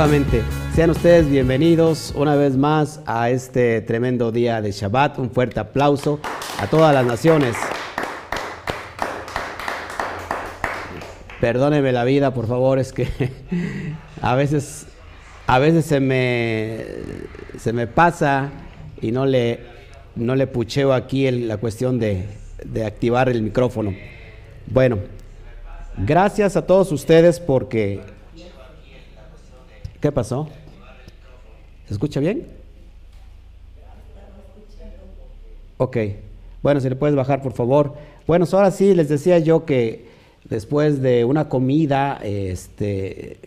Nuevamente, sean ustedes bienvenidos una vez más a este tremendo día de Shabbat. Un fuerte aplauso a todas las naciones. Perdóneme la vida, por favor, es que a veces, a veces se me, se me pasa y no le, no le pucheo aquí la cuestión de, de activar el micrófono. Bueno, gracias a todos ustedes porque ¿Qué pasó? ¿Se escucha bien? Ok. Bueno, si le puedes bajar, por favor. Bueno, ahora sí, les decía yo que después de una comida, este,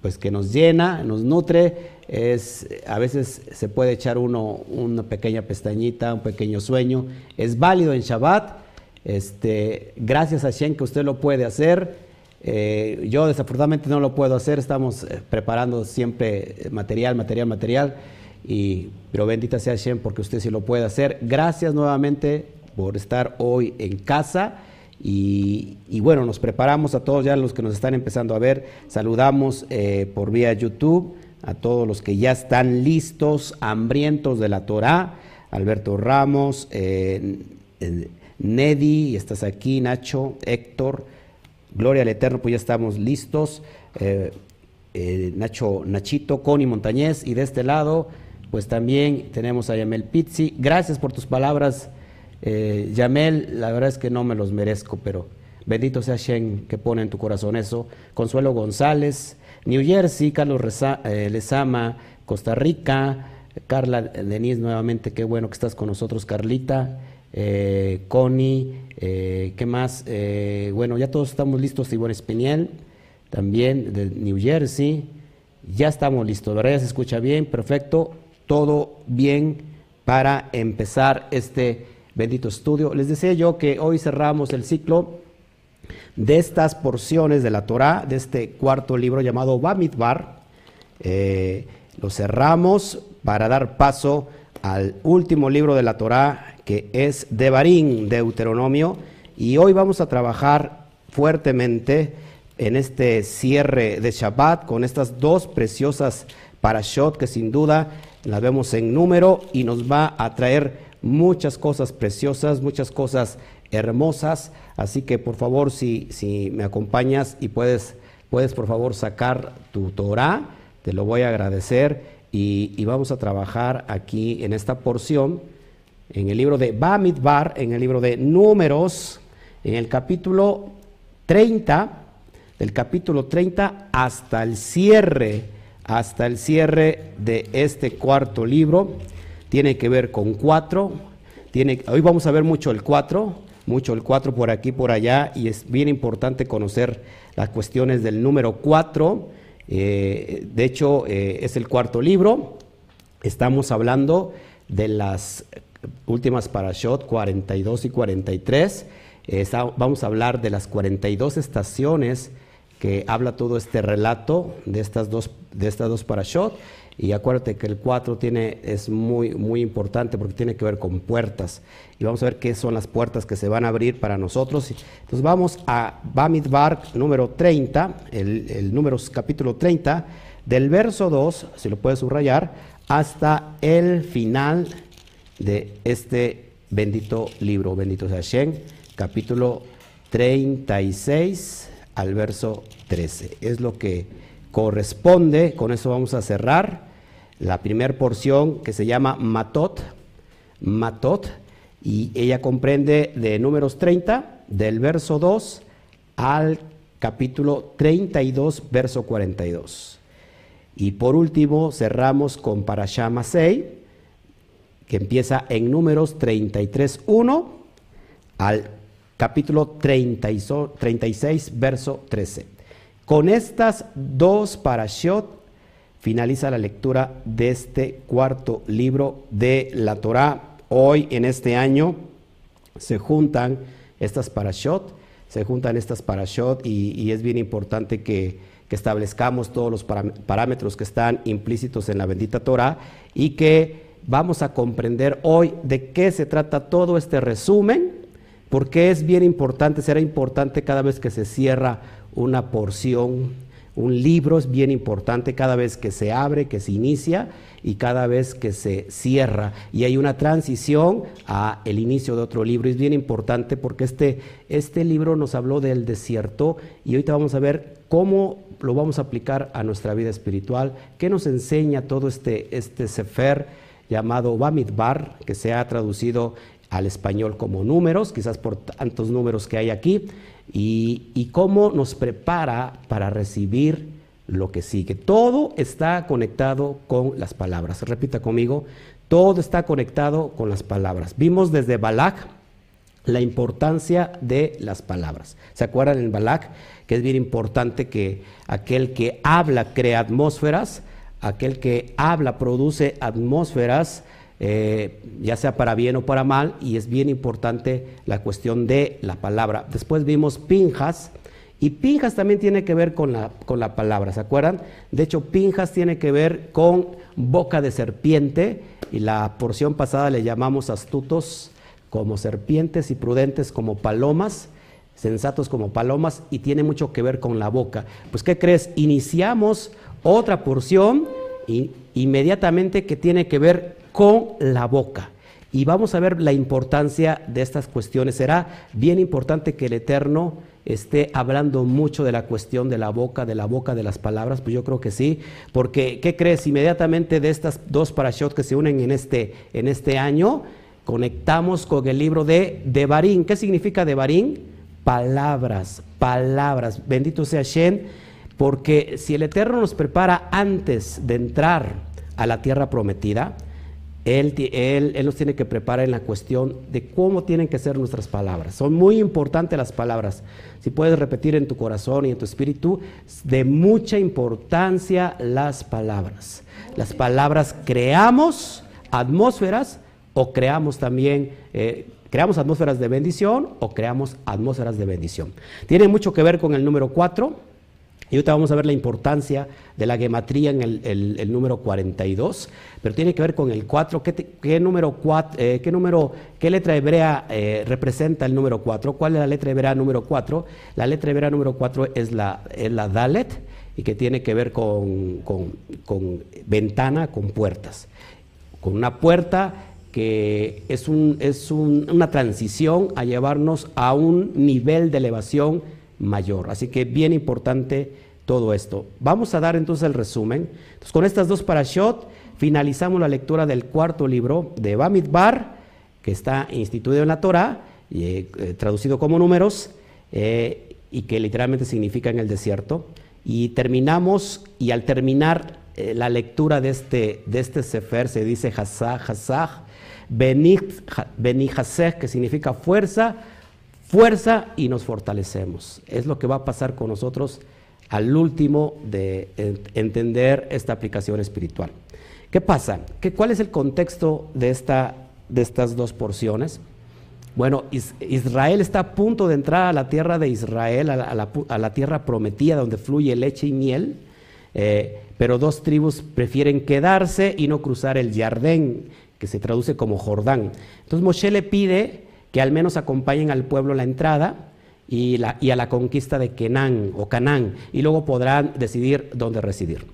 pues que nos llena, nos nutre, es, a veces se puede echar uno una pequeña pestañita, un pequeño sueño. Es válido en Shabbat. Este, gracias a Shen que usted lo puede hacer. Eh, yo desafortunadamente no lo puedo hacer, estamos eh, preparando siempre material, material, material, y, pero bendita sea Shem porque usted sí lo puede hacer. Gracias nuevamente por estar hoy en casa. Y, bueno, nos preparamos a todos ya los que nos están empezando a ver. Saludamos eh, por vía YouTube a todos los que ya están listos, hambrientos de la Torah. Alberto Ramos, Nedi, estás aquí, Nacho, Héctor. Gloria al Eterno, pues ya estamos listos. Eh, eh, Nacho, Nachito, Connie Montañez, y de este lado, pues también tenemos a Yamel Pizzi. Gracias por tus palabras, eh, Yamel. La verdad es que no me los merezco, pero bendito sea Shen que pone en tu corazón eso. Consuelo González, New Jersey, Carlos Reza, Lezama, Costa Rica, Carla Denise, nuevamente, qué bueno que estás con nosotros, Carlita. Eh, Connie, eh, ¿qué más? Eh, bueno, ya todos estamos listos, Ivonne Espiniel, también de New Jersey, ya estamos listos, ¿verdad? Se escucha bien, perfecto, todo bien para empezar este bendito estudio. Les decía yo que hoy cerramos el ciclo de estas porciones de la Torah, de este cuarto libro llamado Bamidbar. lo cerramos para dar paso al último libro de la Torah que es Devarim, Deuteronomio, y hoy vamos a trabajar fuertemente en este cierre de Shabbat con estas dos preciosas parashot que sin duda las vemos en número y nos va a traer muchas cosas preciosas, muchas cosas hermosas. Así que por favor, si, si me acompañas y puedes, puedes por favor sacar tu Torah, te lo voy a agradecer y, y vamos a trabajar aquí en esta porción en el libro de Bamidbar, en el libro de Números, en el capítulo 30, del capítulo 30 hasta el cierre, hasta el cierre de este cuarto libro. Tiene que ver con cuatro. Hoy vamos a ver mucho el cuatro, mucho el cuatro por aquí, por allá, y es bien importante conocer las cuestiones del número cuatro. Eh, de hecho, eh, es el cuarto libro. Estamos hablando de las últimas parashot 42 y 43. vamos a hablar de las 42 estaciones que habla todo este relato de estas dos, de estas dos parashot. Y acuérdate que el 4 tiene, es muy, muy importante porque tiene que ver con puertas. Y vamos a ver qué son las puertas que se van a abrir para nosotros. Entonces vamos a Bamidbar número 30, el, el número capítulo 30, del verso 2, si lo puedes subrayar, hasta el final de este bendito libro, bendito sea Hashem, capítulo 36 al verso 13. Es lo que corresponde, con eso vamos a cerrar la primera porción que se llama Matot, Matot, y ella comprende de números 30, del verso 2 al capítulo 32, verso 42. Y por último cerramos con Parashama 6, que empieza en números 33.1 al capítulo 36, verso 13. Con estas dos parashot finaliza la lectura de este cuarto libro de la Torá. Hoy, en este año, se juntan estas parashot, se juntan estas parashot y, es bien importante que, establezcamos todos los parámetros que están implícitos en la bendita Torah y que vamos a comprender hoy de qué se trata todo este resumen, porque es bien importante, será importante cada vez que se cierra una porción, Un libro es bien importante cada vez que se abre, que se inicia y cada vez que se cierra. Y hay una transición a el inicio de otro libro. Es bien importante porque este, este libro nos habló del desierto y ahorita vamos a ver cómo lo vamos a aplicar a nuestra vida espiritual, qué nos enseña todo este, este Sefer llamado Bamidbar, que se ha traducido al español como números, quizás por tantos números que hay aquí, y, y cómo nos prepara para recibir lo que sigue. Todo está conectado con las palabras. Repita conmigo, todo está conectado con las palabras. Vimos desde Balak la importancia de las palabras. ¿Se acuerdan en Balak que es bien importante que aquel que habla crea atmósferas, aquel que habla produce atmósferas, eh, ya sea para bien o para mal, y es bien importante la cuestión de la palabra. Después vimos Pinjas, y Pinjas también tiene que ver con la, con la palabra, ¿se acuerdan? De hecho, Pinjas tiene que ver con boca de serpiente, y la porción pasada le llamamos astutos como serpientes y prudentes como palomas, sensatos como palomas, y tiene mucho que ver con la boca. Pues, ¿qué crees? Iniciamos otra porción inmediatamente que tiene que ver con la boca. Y vamos a ver la importancia de estas cuestiones. Será bien importante que el Eterno esté hablando mucho de la cuestión de la boca, de la boca, de las palabras, pues yo creo que sí, porque ¿qué crees? Inmediatamente de estas dos parashot que se unen en este, en este año, conectamos con el libro de Devarim. ¿Qué significa Devarim? Palabras, palabras. Bendito sea Shen, porque si el Eterno nos prepara antes de entrar a la tierra prometida, él, él, nos tiene que preparar en la cuestión de cómo tienen que ser nuestras palabras. Son muy importantes las palabras. Si puedes repetir en tu corazón y en tu espíritu, de mucha importancia las palabras. Las palabras creamos atmósferas o creamos también, eh, creamos atmósferas de bendición o creamos atmósferas de bendición. Tiene mucho que ver con el número 4 y ahorita vamos a ver la importancia de la gematría en el, número 42, pero tiene que ver con el 4. ¿Qué, número, eh, qué, letra hebrea eh, representa el número 4? ¿Cuál es la letra hebrea número 4? La letra hebrea número 4 es la, la Dalet y que tiene que ver con, ventana, con puertas. Con una puerta que es, un, es una transición a llevarnos a un nivel de elevación mayor. Así que bien importante todo esto. Vamos a dar entonces el resumen. Con estas dos parashot finalizamos la lectura del cuarto libro de Bamidbar, que está instituido en la Torah, eh, eh, traducido como números, eh, y que literalmente significa en el desierto. Y terminamos, y al terminar la lectura de este, de este Sefer, se dice Hazah, Hazah, Benihaseh, que significa fuerza, fuerza y nos fortalecemos. Es lo que va a pasar con nosotros al último de entender esta aplicación espiritual. ¿Qué pasa? ¿Qué, ¿Cuál es el contexto de, esta, de estas dos porciones? Bueno, Israel está a punto de entrar a la tierra de Israel, a la, tierra prometida donde fluye leche y miel, eh, pero dos tribus prefieren quedarse y no cruzar el Jardén, que se traduce como Jordán. Entonces Moshe le pide que al menos acompañen al pueblo la entrada y, la, y a la conquista de Kenán o Canaán, y luego podrán decidir dónde residir.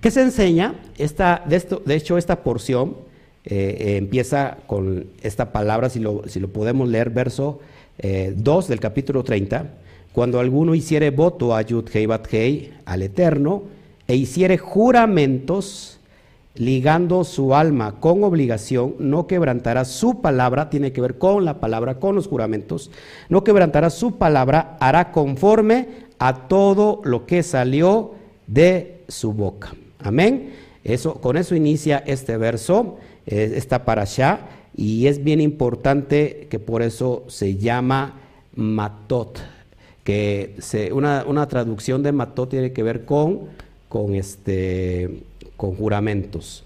¿Qué se enseña? Esta, de, esto, de hecho, esta porción eh, eh, empieza con esta palabra, si lo, si lo podemos leer, verso 2 eh, del capítulo 30. Cuando alguno hiciere voto a Yud Hei Bat Hei, al Eterno, e hiciere juramentos, ligando su alma con obligación, no quebrantará su palabra, tiene que ver con la palabra, con los juramentos, no quebrantará su palabra, hará conforme a todo lo que salió de su boca. Amén. Eso, con eso inicia este verso, eh, esta para allá, y es bien importante que por eso se llama matot, que una, una traducción de matot tiene que ver con, con este con juramentos.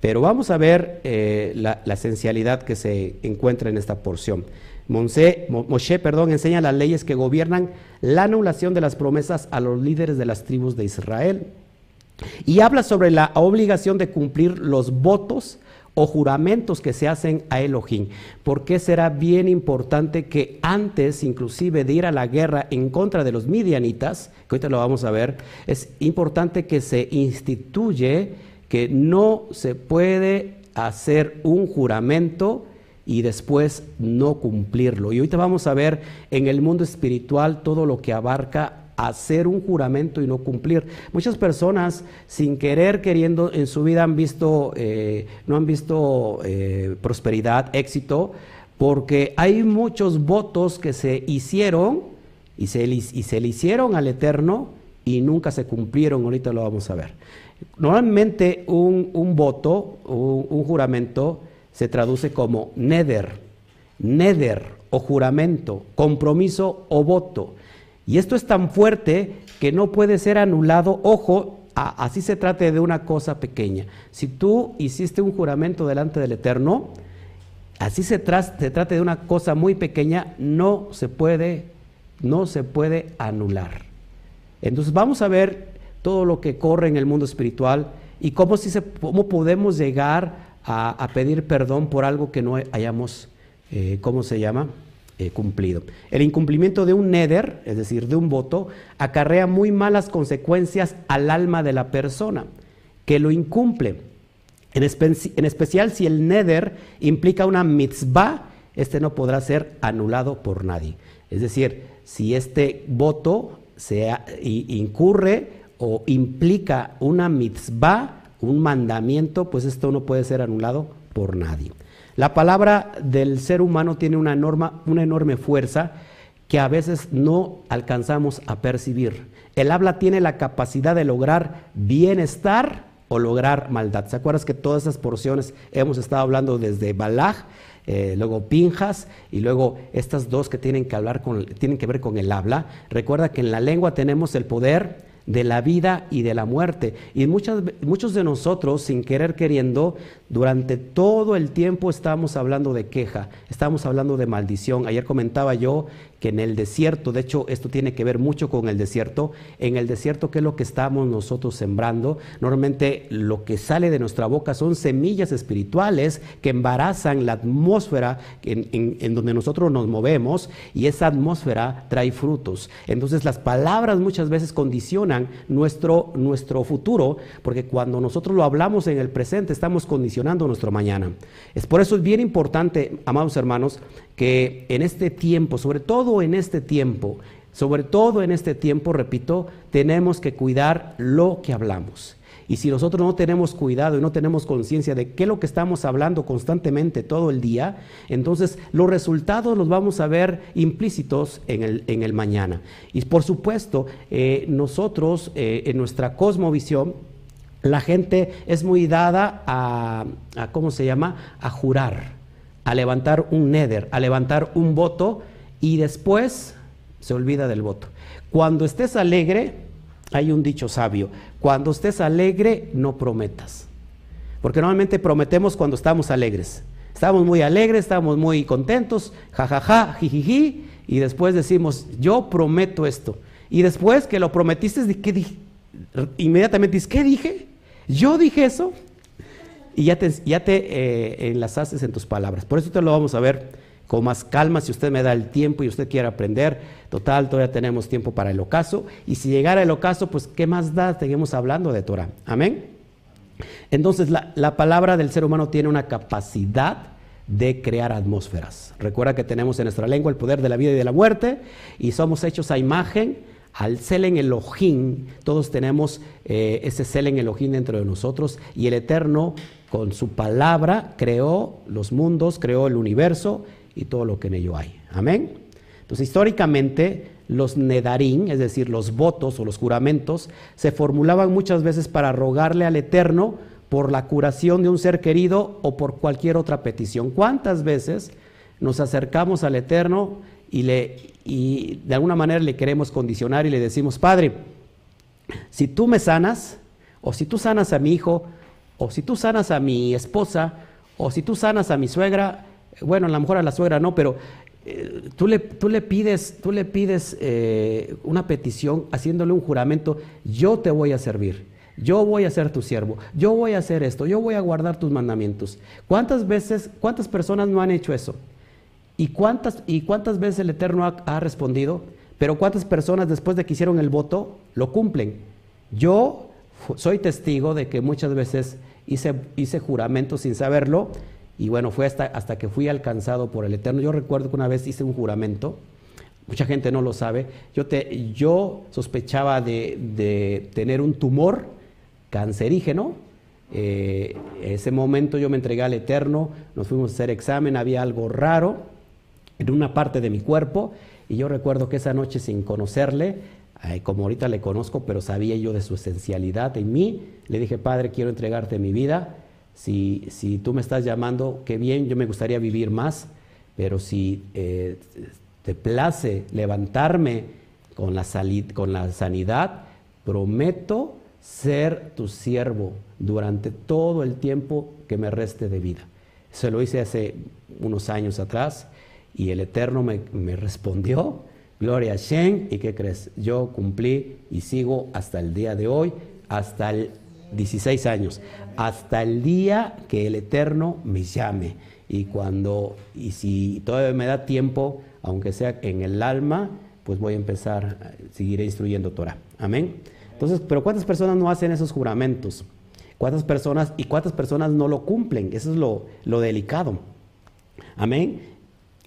Pero vamos a ver eh, la, esencialidad que se encuentra en esta porción. Moshe perdón, enseña las leyes que gobiernan la anulación de las promesas a los líderes de las tribus de Israel. Y habla sobre la obligación de cumplir los votos o juramentos que se hacen a Elohim. Porque será bien importante que antes, inclusive, de ir a la guerra en contra de los midianitas, que ahorita lo vamos a ver, es importante que se instituye que no se puede hacer un juramento y después no cumplirlo. Y ahorita vamos a ver en el mundo espiritual todo lo que abarca hacer un juramento y no cumplir. Muchas personas, sin querer, queriendo, en su vida han visto, eh, no han visto eh, prosperidad, éxito, porque hay muchos votos que se hicieron y se, le hicieron al Eterno y nunca se cumplieron. Ahorita lo vamos a ver. Normalmente un, voto, un juramento, se traduce como neder, neder o juramento, compromiso o voto. Y esto es tan fuerte que no puede ser anulado. Ojo, así se trate de una cosa pequeña. Si tú hiciste un juramento delante del Eterno, así se, se trate de una cosa muy pequeña, no se puede, no se puede anular. Entonces vamos a ver todo lo que corre en el mundo espiritual y cómo, si se, cómo podemos llegar a, pedir perdón por algo que no hayamos, eh, ¿cómo se llama? Eh, cumplido. El incumplimiento de un neder, es decir, de un voto, acarrea muy malas consecuencias al alma de la persona que lo incumple. En, en especial si el neder implica una mitzvah, este no podrá ser anulado por nadie. Es decir, si este voto se incurre o implica una mitzvah, un mandamiento, pues esto no puede ser anulado por nadie. La palabra del ser humano tiene una, una enorme fuerza que a veces no alcanzamos a percibir. El habla tiene la capacidad de lograr bienestar o lograr maldad. ¿Se acuerdas que todas esas porciones hemos estado hablando desde Balaj, eh, luego Pinjas y luego estas dos que tienen que hablar con, tienen que ver con el habla? Recuerda que en la lengua tenemos el poder de la vida y de la muerte. Y muchas, muchos de nosotros, sin querer queriendo, durante todo el tiempo estamos hablando de queja, estamos hablando de maldición. Ayer comentaba yo que en el desierto, de hecho esto tiene que ver mucho con el desierto, en el desierto qué es lo que estamos nosotros sembrando, normalmente lo que sale de nuestra boca son semillas espirituales que embarazan la atmósfera en, en donde nosotros nos movemos y esa atmósfera trae frutos. Entonces las palabras muchas veces condicionan nuestro, nuestro futuro, porque cuando nosotros lo hablamos en el presente estamos condicionando nuestro mañana. Es por eso es bien importante, amados hermanos, que en este tiempo, sobre todo en este tiempo, sobre todo en este tiempo, repito, tenemos que cuidar lo que hablamos. Y si nosotros no tenemos cuidado y no tenemos conciencia de qué es lo que estamos hablando constantemente todo el día, entonces los resultados los vamos a ver implícitos en el, en el mañana. Y por supuesto, eh, nosotros eh, en nuestra cosmovisión, la gente es muy dada a, a, ¿cómo se llama?, a jurar a levantar un neder, a levantar un voto y después se olvida del voto. Cuando estés alegre, hay un dicho sabio, cuando estés alegre no prometas. Porque normalmente prometemos cuando estamos alegres. Estamos muy alegres, estamos muy contentos, jajaja, jijiji, y después decimos, yo prometo esto. Y después que lo prometiste, ¿qué dije? Inmediatamente dices, ¿qué dije? ¿Yo dije eso? Y ya te, ya te eh, enlazaste en tus palabras. Por eso te lo vamos a ver con más calma, si usted me da el tiempo y usted quiere aprender. Total, todavía tenemos tiempo para el ocaso. Y si llegara el ocaso, pues ¿qué más da? Seguimos hablando de Torah. Amén. Entonces, la, la palabra del ser humano tiene una capacidad de crear atmósferas. Recuerda que tenemos en nuestra lengua el poder de la vida y de la muerte y somos hechos a imagen al Selen Elohim, todos tenemos eh, ese Selen Elohim dentro de nosotros y el Eterno con su palabra creó los mundos, creó el universo y todo lo que en ello hay. Amén. Entonces, históricamente, los nedarín, es decir, los votos o los juramentos, se formulaban muchas veces para rogarle al Eterno por la curación de un ser querido o por cualquier otra petición. ¿Cuántas veces nos acercamos al Eterno y, le, y de alguna manera le queremos condicionar y le decimos, Padre, si tú me sanas, o si tú sanas a mi hijo, o si tú sanas a mi esposa, o si tú sanas a mi suegra, bueno, a lo mejor a la suegra no, pero eh, tú, le, tú, le, pides, tú le pides eh, una petición haciéndole un juramento, yo te voy a servir, yo voy a ser tu siervo, yo voy a hacer esto, yo voy a guardar tus mandamientos. ¿Cuántas veces, cuántas personas no han hecho eso? ¿Y cuántas, y cuántas veces el Eterno ha, respondido? Pero cuántas personas después de que hicieron el voto lo cumplen. Yo soy testigo de que muchas veces hice, hice juramento sin saberlo y bueno, fue hasta, hasta que fui alcanzado por el Eterno. Yo recuerdo que una vez hice un juramento, mucha gente no lo sabe, yo, te, yo sospechaba de, de tener un tumor cancerígeno. Eh, ese momento yo me entregué al Eterno, nos fuimos a hacer examen, había algo raro en una parte de mi cuerpo y yo recuerdo que esa noche sin conocerle, como ahorita le conozco, pero sabía yo de su esencialidad en mí, le dije, Padre, quiero entregarte mi vida si, si tú me estás llamando, qué bien, yo me gustaría vivir más, pero si eh, te place levantarme con la, con la sanidad, prometo ser tu siervo durante todo el tiempo que me reste de vida. Se lo hice hace unos años atrás y el Eterno me, me respondió, Gloria a Shen, ¿y qué crees? Yo cumplí y sigo hasta el día de hoy, hasta el 16 años, hasta el día que el Eterno me llame. Y cuando, y si todavía me da tiempo, aunque sea en el alma, pues voy a empezar, seguiré instruyendo Torah. Amén. Entonces, pero ¿cuántas personas no hacen esos juramentos? ¿Cuántas personas y cuántas personas no lo cumplen? Eso es lo, lo delicado. Amén.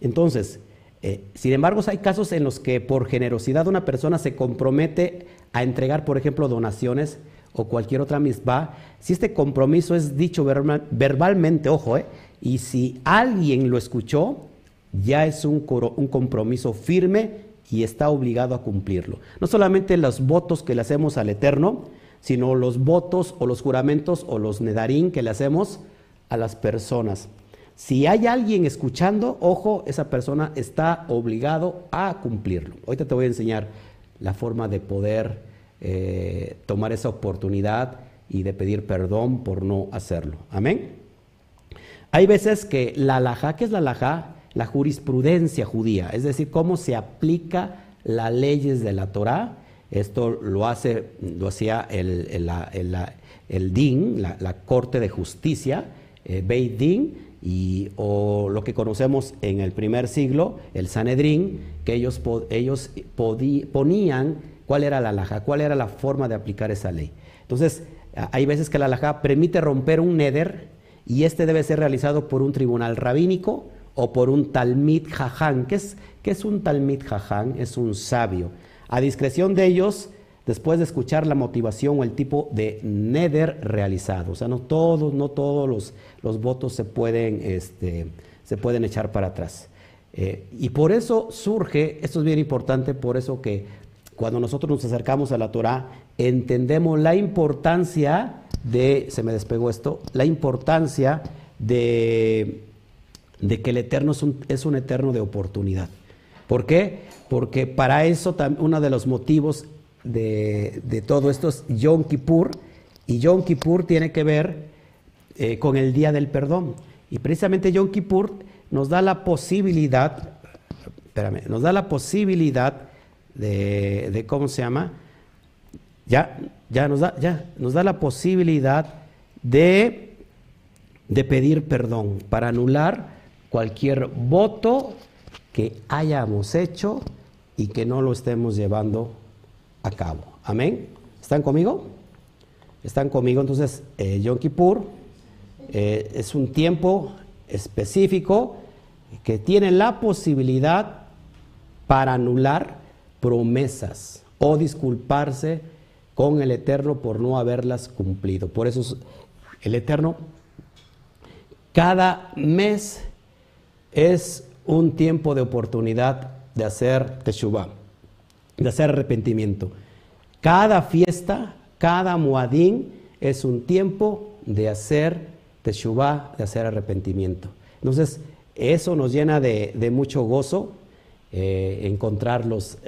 Entonces, eh, sin embargo, hay casos en los que por generosidad una persona se compromete a entregar, por ejemplo, donaciones o cualquier otra misma, si este compromiso es dicho verbalmente, ojo, eh, y si alguien lo escuchó, ya es un, un compromiso firme y está obligado a cumplirlo. No solamente los votos que le hacemos al Eterno, sino los votos o los juramentos o los nedarín que le hacemos a las personas. Si hay alguien escuchando, ojo, esa persona está obligado a cumplirlo. Ahorita te voy a enseñar la forma de poder eh, tomar esa oportunidad y de pedir perdón por no hacerlo. Amén. Hay veces que la alajá, ¿qué es la alajá? La jurisprudencia judía, es decir, cómo se aplica las leyes de la Torá. Esto lo, hace, lo hacía el, DIN, la, Corte de Justicia, eh, Beit Din, y, o lo que conocemos en el primer siglo, el Sanedrín, que ellos, ellos ponían cuál era la alhaja, cuál era la forma de aplicar esa ley. Entonces, hay veces que la alhaja permite romper un neder y este debe ser realizado por un tribunal rabínico o por un talmid jaján. ¿Qué es, qué es un talmid jaján? Es un sabio. A discreción de ellos, después de escuchar la motivación o el tipo de neder realizado. O sea, no todos, no todos los, los votos se pueden, este, se pueden echar para atrás. Eh, y por eso surge, esto es bien importante, por eso que cuando nosotros nos acercamos a la Torah, entendemos la importancia de, se me despegó esto, la importancia de, de que el Eterno es un, es un Eterno de oportunidad. ¿Por qué? Porque para eso uno de los motivos de, de, todo esto es Yom Kippur, y Yom Kippur tiene que ver eh, con el Día del Perdón. Y precisamente Yom Kippur nos da la posibilidad, espérame, nos da la posibilidad de, ¿cómo se llama? Ya, ya, nos da, ya nos da la posibilidad de, de pedir perdón para anular cualquier voto que hayamos hecho y que no lo estemos llevando a cabo. Amén. ¿Están conmigo? ¿Están conmigo? Entonces, eh, Yom Kippur eh, es un tiempo específico que tiene la posibilidad para anular promesas o disculparse con el Eterno por no haberlas cumplido. Por eso el Eterno, cada mes es un tiempo de oportunidad de hacer teshuvah, de hacer arrepentimiento. Cada fiesta, cada muadín es un tiempo de hacer teshuvah, de hacer arrepentimiento. Entonces, eso nos llena de, de mucho gozo eh, encontrar los,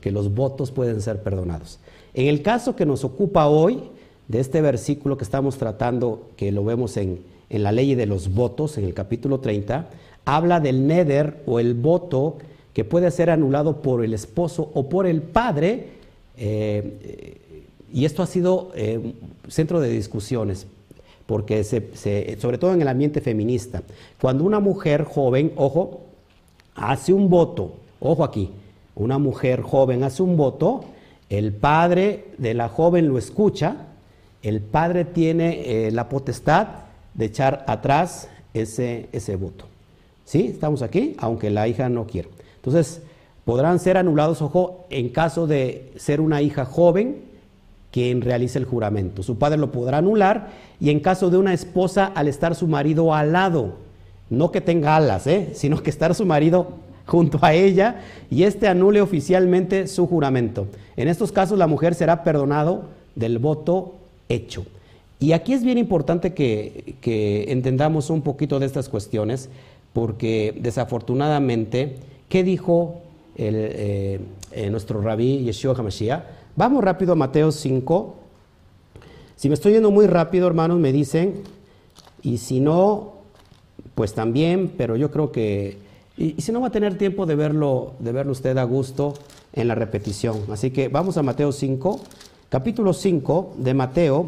que los votos pueden ser perdonados. En el caso que nos ocupa hoy, de este versículo que estamos tratando, que lo vemos en, la ley de los votos, en el capítulo 30, habla del neder o el voto que puede ser anulado por el esposo o por el padre, eh, Y esto ha sido eh, centro de discusiones, porque sobre todo en el ambiente feminista, cuando una mujer joven, ojo, hace un voto, ojo aquí, una mujer joven hace un voto, el padre de la joven lo escucha, el padre tiene eh, la potestad de echar atrás ese, ese voto. ¿Sí? Estamos aquí, aunque la hija no quiera. Entonces, podrán ser anulados, ojo, en caso de ser una hija joven quien realice el juramento. Su padre lo podrá anular y en caso de una esposa al estar su marido al lado, no que tenga alas, ¿eh? sino que estar su marido junto a ella y éste anule oficialmente su juramento. En estos casos la mujer será perdonado del voto hecho. Y aquí es bien importante que, que entendamos un poquito de estas cuestiones, porque desafortunadamente, ¿qué dijo el, eh, eh, nuestro rabí Yeshua HaMashiach? Vamos rápido a Mateo 5. Si me estoy yendo muy rápido, hermanos, me dicen, y si no, pues también, pero yo creo que, y, si no va a tener tiempo de verlo, de verlo usted a gusto en la repetición. Así que vamos a Mateo 5, capítulo 5 de Mateo,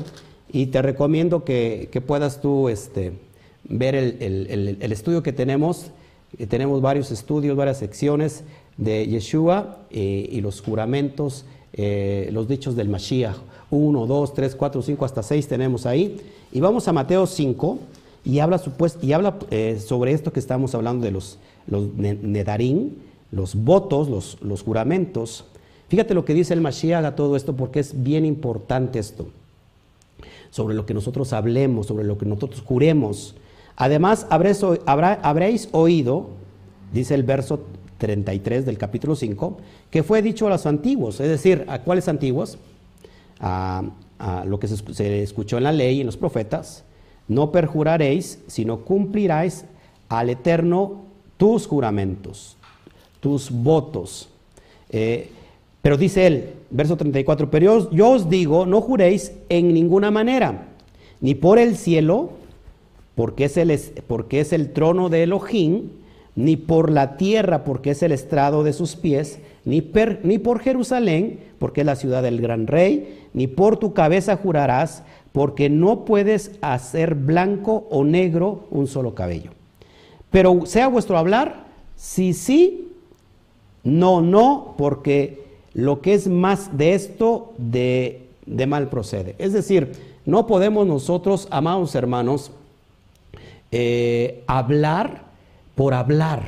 y te recomiendo que, que puedas tú, este, ver el, estudio que tenemos. Eh, tenemos varios estudios, varias secciones de Yeshua eh, y los juramentos, eh, los dichos del Mashiach. 1, 2, 3, 4, 5, hasta 6 tenemos ahí. Y vamos a Mateo 5 y habla, sobre esto que estamos hablando de los, los nedarim, los votos, los, los juramentos. Fíjate lo que dice el Mashiach a todo esto porque es bien importante esto. Sobre lo que nosotros hablemos, sobre lo que nosotros juremos. Además, habréis, oído, dice el verso 33 del capítulo 5, que fue dicho a los antiguos, es decir, ¿a cuáles antiguos? A, lo que se, escuchó en la ley y en los profetas, no perjuraréis, sino cumpliráis al Eterno tus juramentos, tus votos. Eh, pero dice él, verso 34, pero yo os digo, no juréis en ninguna manera, ni por el cielo, porque es el, trono de Elohim, ni por la tierra, porque es el estrado de sus pies, ni, ni por Jerusalén, porque es la ciudad del gran rey, ni por tu cabeza jurarás, porque no puedes hacer blanco o negro un solo cabello. Pero sea vuestro hablar, sí, sí, no, no, porque lo que es más de esto, de, de mal procede. Es decir, no podemos nosotros, amados hermanos, eh, hablar por hablar.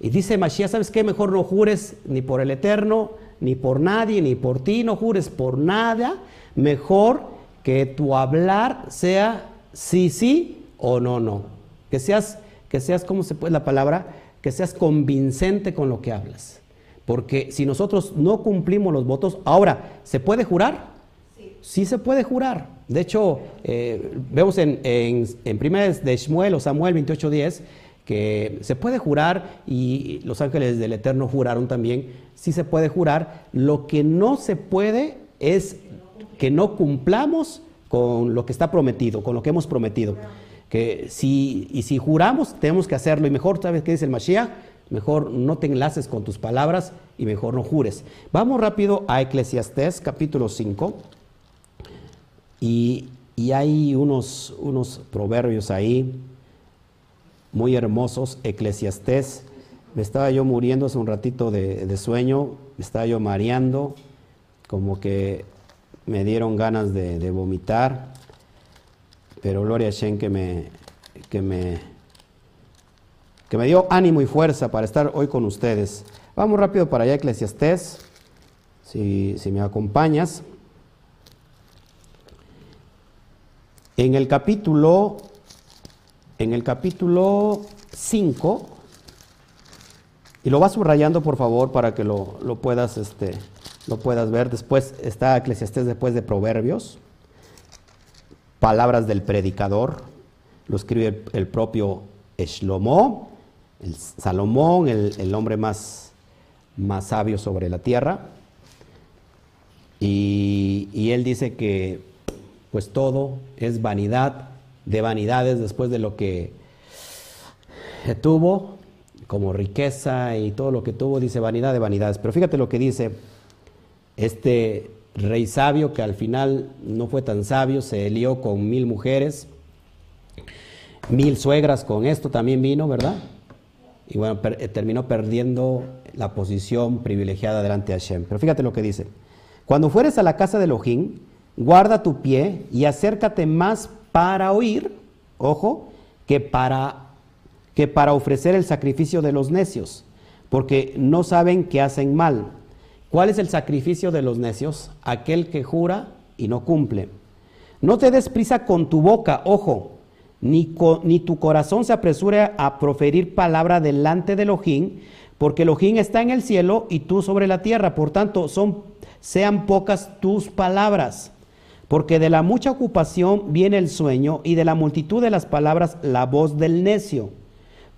Y dice Mashiach, ¿sabes qué? Mejor no jures ni por el Eterno, ni por nadie, ni por ti, no jures por nada. Mejor que tu hablar sea sí, sí o no, no. Que seas, que seas, ¿cómo se puede la palabra? Que seas convincente con lo que hablas. Porque si nosotros no cumplimos los votos, ahora, ¿se puede jurar? Sí, se puede jurar. De hecho, eh, vemos en, en, en de Shmuel o Samuel 28.10 que se puede jurar y los ángeles del Eterno juraron también, sí se puede jurar. Lo que no se puede es que no cumplamos con lo que está prometido, con lo que hemos prometido. Que si, y si juramos, tenemos que hacerlo. Y mejor, ¿sabes qué dice el Mashiach? Mejor no te enlaces con tus palabras y mejor no jures. Vamos rápido a Eclesiastés capítulo 5. Y, hay unos, unos proverbios ahí muy hermosos, eclesiastés. Me estaba yo muriendo hace un ratito de, sueño, me estaba yo mareando, como que me dieron ganas de, vomitar, pero gloria a Shen que me, que me, que me dio ánimo y fuerza para estar hoy con ustedes. Vamos rápido para allá, Eclesiastés, si, si me acompañas. En el capítulo, en el capítulo 5, y lo vas subrayando por favor para que lo, puedas, este, lo puedas ver. Después está Eclesiastés después de Proverbios, palabras del predicador, lo escribe el, propio Shlomo, el Salomón, el, hombre más, más sabio sobre la tierra. Y, y él dice que pues todo es vanidad de vanidades después de lo que tuvo, como riqueza y todo lo que tuvo, dice vanidad de vanidades. Pero fíjate lo que dice este rey sabio que al final no fue tan sabio, se lió con mil mujeres, mil suegras con esto también vino, ¿verdad? Y bueno, eh, terminó perdiendo la posición privilegiada delante de Hashem. Pero fíjate lo que dice. Cuando fueres a la casa de Elohim, guarda tu pie y acércate más para oír, ojo, que para, que para ofrecer el sacrificio de los necios, porque no saben que hacen mal. ¿Cuál es el sacrificio de los necios? Aquel que jura y no cumple. No te des prisa con tu boca, ojo, ni, ni tu corazón se apresure a proferir palabra delante de Elohim, porque Elohim está en el cielo y tú sobre la tierra. Por tanto, son, sean pocas tus palabras. Porque de la mucha ocupación viene el sueño y de la multitud de las palabras la voz del necio.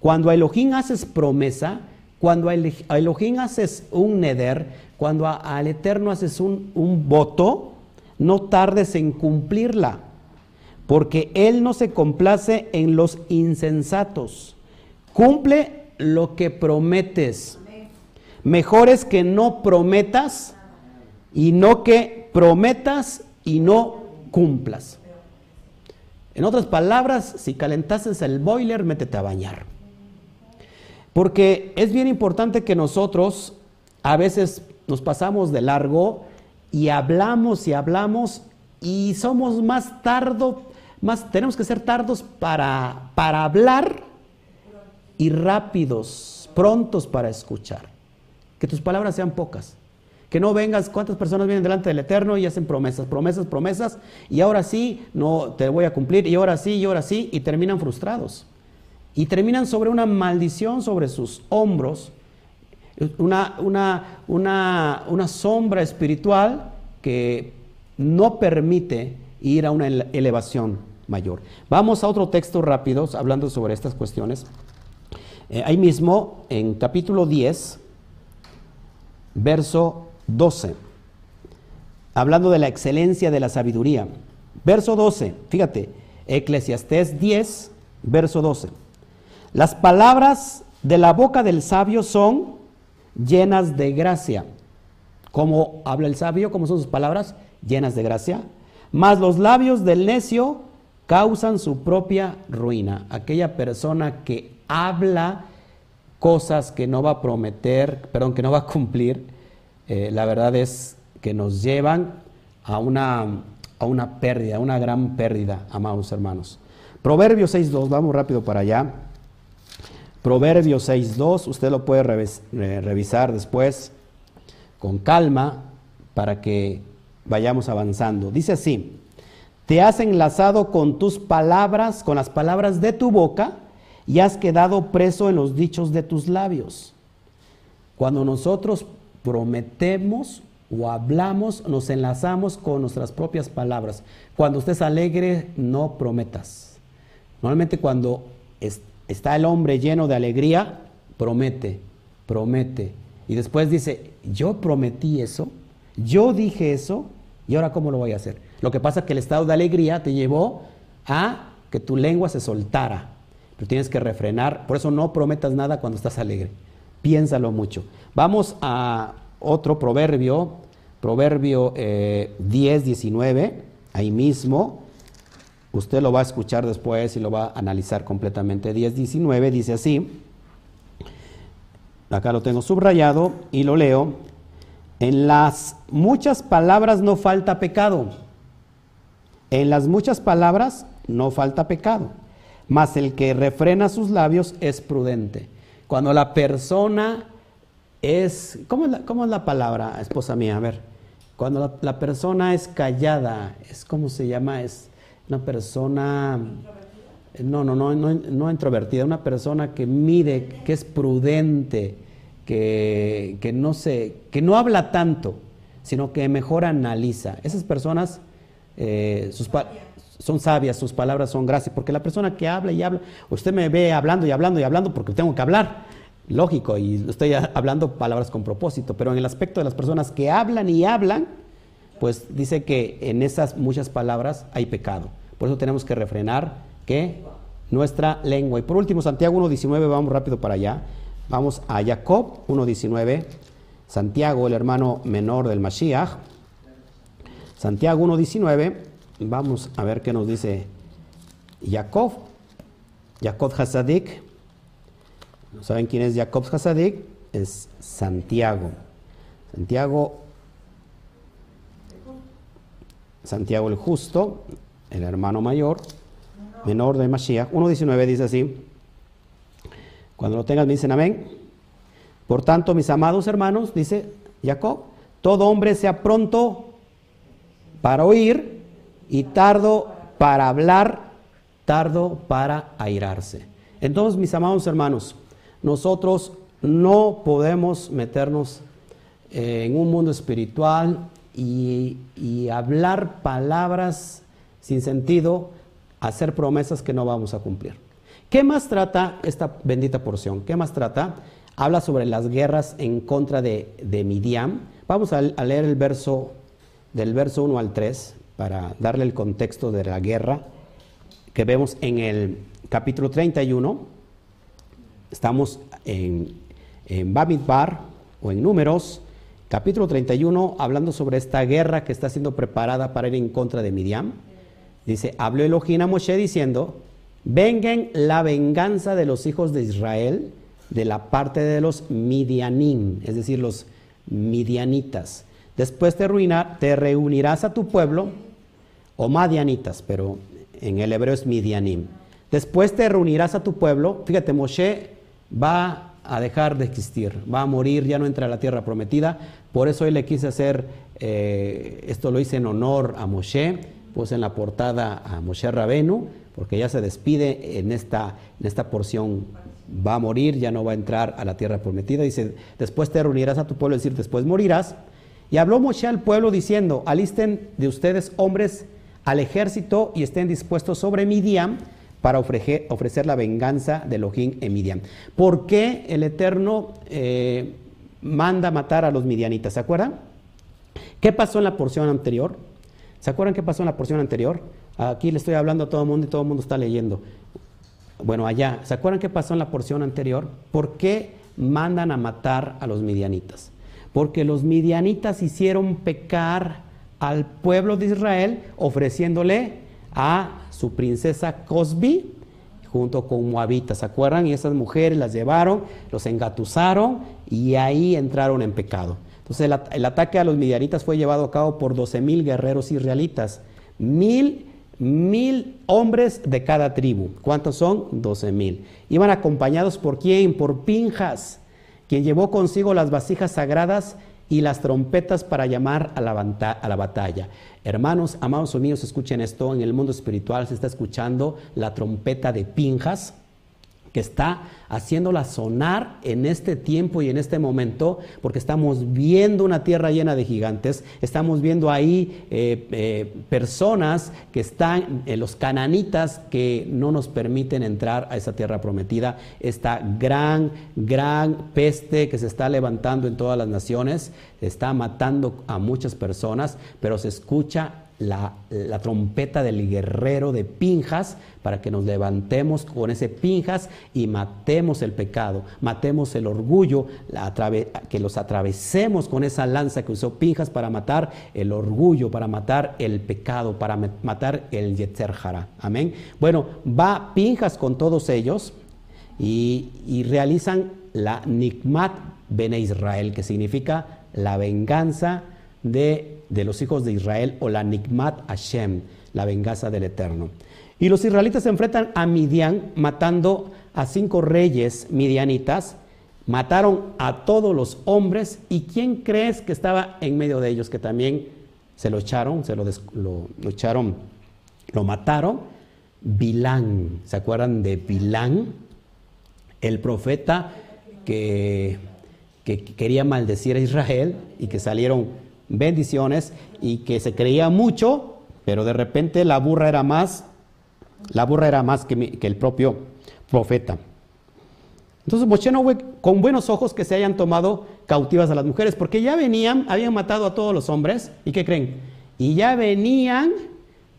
Cuando a Elohim haces promesa, cuando a Elohim haces un neder, cuando al Eterno haces un, un voto, no tardes en cumplirla, porque Él no se complace en los insensatos. Cumple lo que prometes. Mejor es que no prometas y no que prometas y no cumplas. En otras palabras, si calentases el boiler, métete a bañar. Porque es bien importante que nosotros a veces nos pasamos de largo y hablamos y hablamos y somos más tardo, más tenemos que ser tardos para, para hablar y rápidos, prontos para escuchar. Que tus palabras sean pocas. Que no vengas, ¿cuántas personas vienen delante del Eterno y hacen promesas, promesas, promesas? Y ahora sí, no te voy a cumplir, y ahora sí, y ahora sí, y terminan frustrados. Y terminan sobre una maldición sobre sus hombros, una, una, una, una sombra espiritual que no permite ir a una elevación mayor. Vamos a otro texto rápido, hablando sobre estas cuestiones. Eh, ahí mismo, en capítulo 10, verso 12, hablando de la excelencia de la sabiduría. Verso 12, fíjate, Eclesiastés 10, verso 12. Las palabras de la boca del sabio son llenas de gracia. ¿Cómo habla el sabio? ¿Cómo son sus palabras? Llenas de gracia. Mas los labios del necio causan su propia ruina. Aquella persona que habla cosas que no va a prometer, perdón, que no va a cumplir, eh, la verdad es que nos llevan a una, a una pérdida, a una gran pérdida, amados hermanos. Proverbios 6.2, vamos rápido para allá. Proverbios 6.2, usted lo puede eh, revisar después con calma para que vayamos avanzando. Dice así, te has enlazado con tus palabras, con las palabras de tu boca, y has quedado preso en los dichos de tus labios. Cuando nosotros prometemos o hablamos, nos enlazamos con nuestras propias palabras. Cuando estés alegre, no prometas. Normalmente cuando está el hombre lleno de alegría, promete, promete. Y después dice, yo prometí eso, yo dije eso, y ahora cómo lo voy a hacer. Lo que pasa es que el estado de alegría te llevó a que tu lengua se soltara. Pero tienes que refrenar, por eso no prometas nada cuando estás alegre. Piénsalo mucho. Vamos a otro proverbio, proverbio 10, eh, 19, ahí mismo. Usted lo va a escuchar después y lo va a analizar completamente. 10, 19 dice así. Acá lo tengo subrayado y lo leo. En las muchas palabras no falta pecado. En las muchas palabras no falta pecado mas el que refrena sus labios es prudente. Cuando la persona es, ¿cómo es la, palabra, esposa mía? A ver, cuando la, persona es callada, es como se llama, es una persona, no, no, no, no, no introvertida, una persona que mide, que es prudente, que, que, no se, que no habla tanto, sino que mejor analiza. Esas personas, eh, sus, son sabias, sus palabras son gracias, porque la persona que habla y habla, usted me ve hablando y hablando y hablando porque tengo que hablar, lógico, y estoy hablando palabras con propósito, pero en el aspecto de las personas que hablan y hablan, pues dice que en esas muchas palabras hay pecado. Por eso tenemos que refrenar que nuestra lengua. Y por último, Santiago 1.19, vamos rápido para allá. Vamos a Jacob 1.19, Santiago, el hermano menor del Mashiach. Santiago 1.19, vamos a ver qué nos dice Jacob. Jacob Hasadik. ¿Saben quién es Jacob Hasadik? Es Santiago. Santiago, Santiago el justo, el hermano mayor, menor de Mashiach. 1.19 dice así. Cuando lo tengas me dicen amén. Por tanto, mis amados hermanos, dice Jacob, todo hombre sea pronto para oír y tardo para hablar, tardo para airarse. Entonces, mis amados hermanos, nosotros no podemos meternos en un mundo espiritual y, y, hablar palabras sin sentido, hacer promesas que no vamos a cumplir. ¿Qué más trata esta bendita porción? ¿Qué más trata? Habla sobre las guerras en contra de, de Midian. Vamos a, a leer el verso del verso 1 al 3 para darle el contexto de la guerra que vemos en el capítulo 31. Estamos en, en Bamidbar o en Números, capítulo 31, hablando sobre esta guerra que está siendo preparada para ir en contra de Midian. Dice, habló Elohim a Moshe diciendo, vengan la venganza de los hijos de Israel de la parte de los Midianim, es decir, los midianitas. Después te, te reunirás a tu pueblo, o madianitas, pero en el hebreo es midianim. Después te reunirás a tu pueblo. Fíjate, Moshe va a dejar de existir, va a morir, ya no entra a la tierra prometida. Por eso hoy le quise hacer, eh, esto lo hice en honor a Moshe, puse en la portada a Moshe Rabenu, porque ya se despide en esta, en esta porción. Va a morir, ya no va a entrar a la tierra prometida. Dice, después te reunirás a tu pueblo, es decir, después morirás. Y habló Moshe al pueblo diciendo, alisten de ustedes hombres al ejército y estén dispuestos sobre Midian para ofrecer, ofrecer la venganza de Elohim en Midian. ¿Por qué el Eterno eh, manda matar a los midianitas? ¿Se acuerdan? ¿Qué pasó en la porción anterior? ¿Se acuerdan qué pasó en la porción anterior? Aquí le estoy hablando a todo el mundo y todo el mundo está leyendo. Bueno, allá, ¿se acuerdan qué pasó en la porción anterior? ¿Por qué mandan a matar a los midianitas? porque los midianitas hicieron pecar al pueblo de Israel ofreciéndole a su princesa Cosbi junto con Moabitas, ¿se acuerdan? Y esas mujeres las llevaron, los engatusaron y ahí entraron en pecado. Entonces el, el ataque a los midianitas fue llevado a cabo por 12 mil guerreros israelitas, mil, mil hombres de cada tribu. ¿Cuántos son? 12 mil. Iban acompañados por quién? Por Pinjas quien llevó consigo las vasijas sagradas y las trompetas para llamar a la, batalla. Hermanos, amados míos, escuchen esto, en el mundo espiritual se está escuchando la trompeta de Pinjas, que está haciéndola sonar en este tiempo y en este momento, porque estamos viendo una tierra llena de gigantes, estamos viendo ahí eh, eh, personas que están, eh, los cananitas, que no nos permiten entrar a esa tierra prometida, esta gran, gran peste que se está levantando en todas las naciones, está matando a muchas personas, pero se escucha la, trompeta del guerrero de Pinjas para que nos levantemos con ese Pinjas y matemos el pecado, matemos el orgullo, que los atravesemos con esa lanza que usó Pinjas para matar el orgullo, para matar el pecado, para matar el Yetzer Amén. Bueno, va Pinjas con todos ellos y, y realizan la Nikmat Bene Israel, que significa la venganza de de los hijos de Israel o la Nikmat Hashem, la venganza del Eterno. Y los israelitas se enfrentan a Midian matando a cinco reyes midianitas, mataron a todos los hombres y ¿quién crees que estaba en medio de ellos que también se lo echaron, se lo, lo, echaron, lo mataron? Bilán, ¿se acuerdan de Bilán? El profeta que, que quería maldecir a Israel y que salieron bendiciones y que se creía mucho, pero de repente la burra era más, la burra era más que, el propio profeta. Entonces Moshe no fue con buenos ojos que se hayan tomado cautivas a las mujeres, porque ya venían, habían matado a todos los hombres, ¿y qué creen? Y ya venían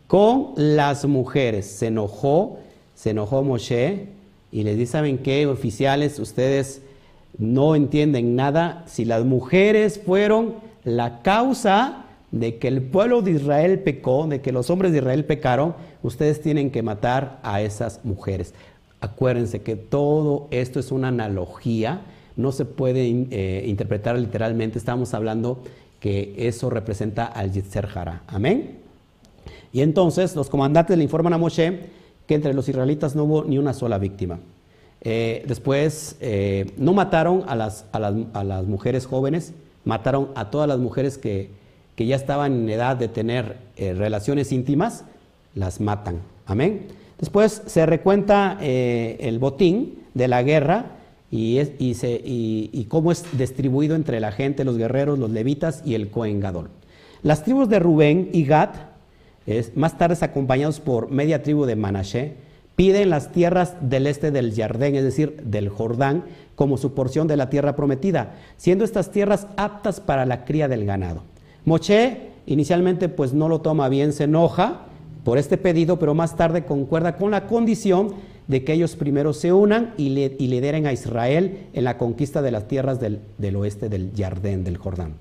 con las mujeres. Se enojó, se enojó Moshe y les dice, ¿saben qué, oficiales? Ustedes no entienden nada. Si las mujeres fueron la causa de que el pueblo de Israel pecó, de que los hombres de Israel pecaron, ustedes tienen que matar a esas mujeres. Acuérdense que todo esto es una analogía, no se puede eh, interpretar literalmente, estamos hablando que eso representa al Yitzer Hara. Amén. Y entonces los comandantes le informan a Moshe que entre los israelitas no hubo ni una sola víctima. Eh, después eh, no mataron a las, a, las, mujeres jóvenes, mataron a todas las mujeres que, que ya estaban en edad de tener relaciones íntimas, las matan. Amén. Después se recuenta eh, el botín de la guerra y, y, cómo es distribuido entre la gente, los guerreros, los levitas y el Cohen Las tribus de Rubén y Gad, más tarde acompañados por media tribu de Manashe, piden las tierras del este del Jardén, es decir, del Jordán, como su porción de la tierra prometida, siendo estas tierras aptas para la cría del ganado. Moche inicialmente pues no lo toma bien, se enoja, por este pedido, pero más tarde concuerda con la condición de que ellos primero se unan y, lideren a Israel en la conquista de las tierras del, oeste del Jardín, del Jordán.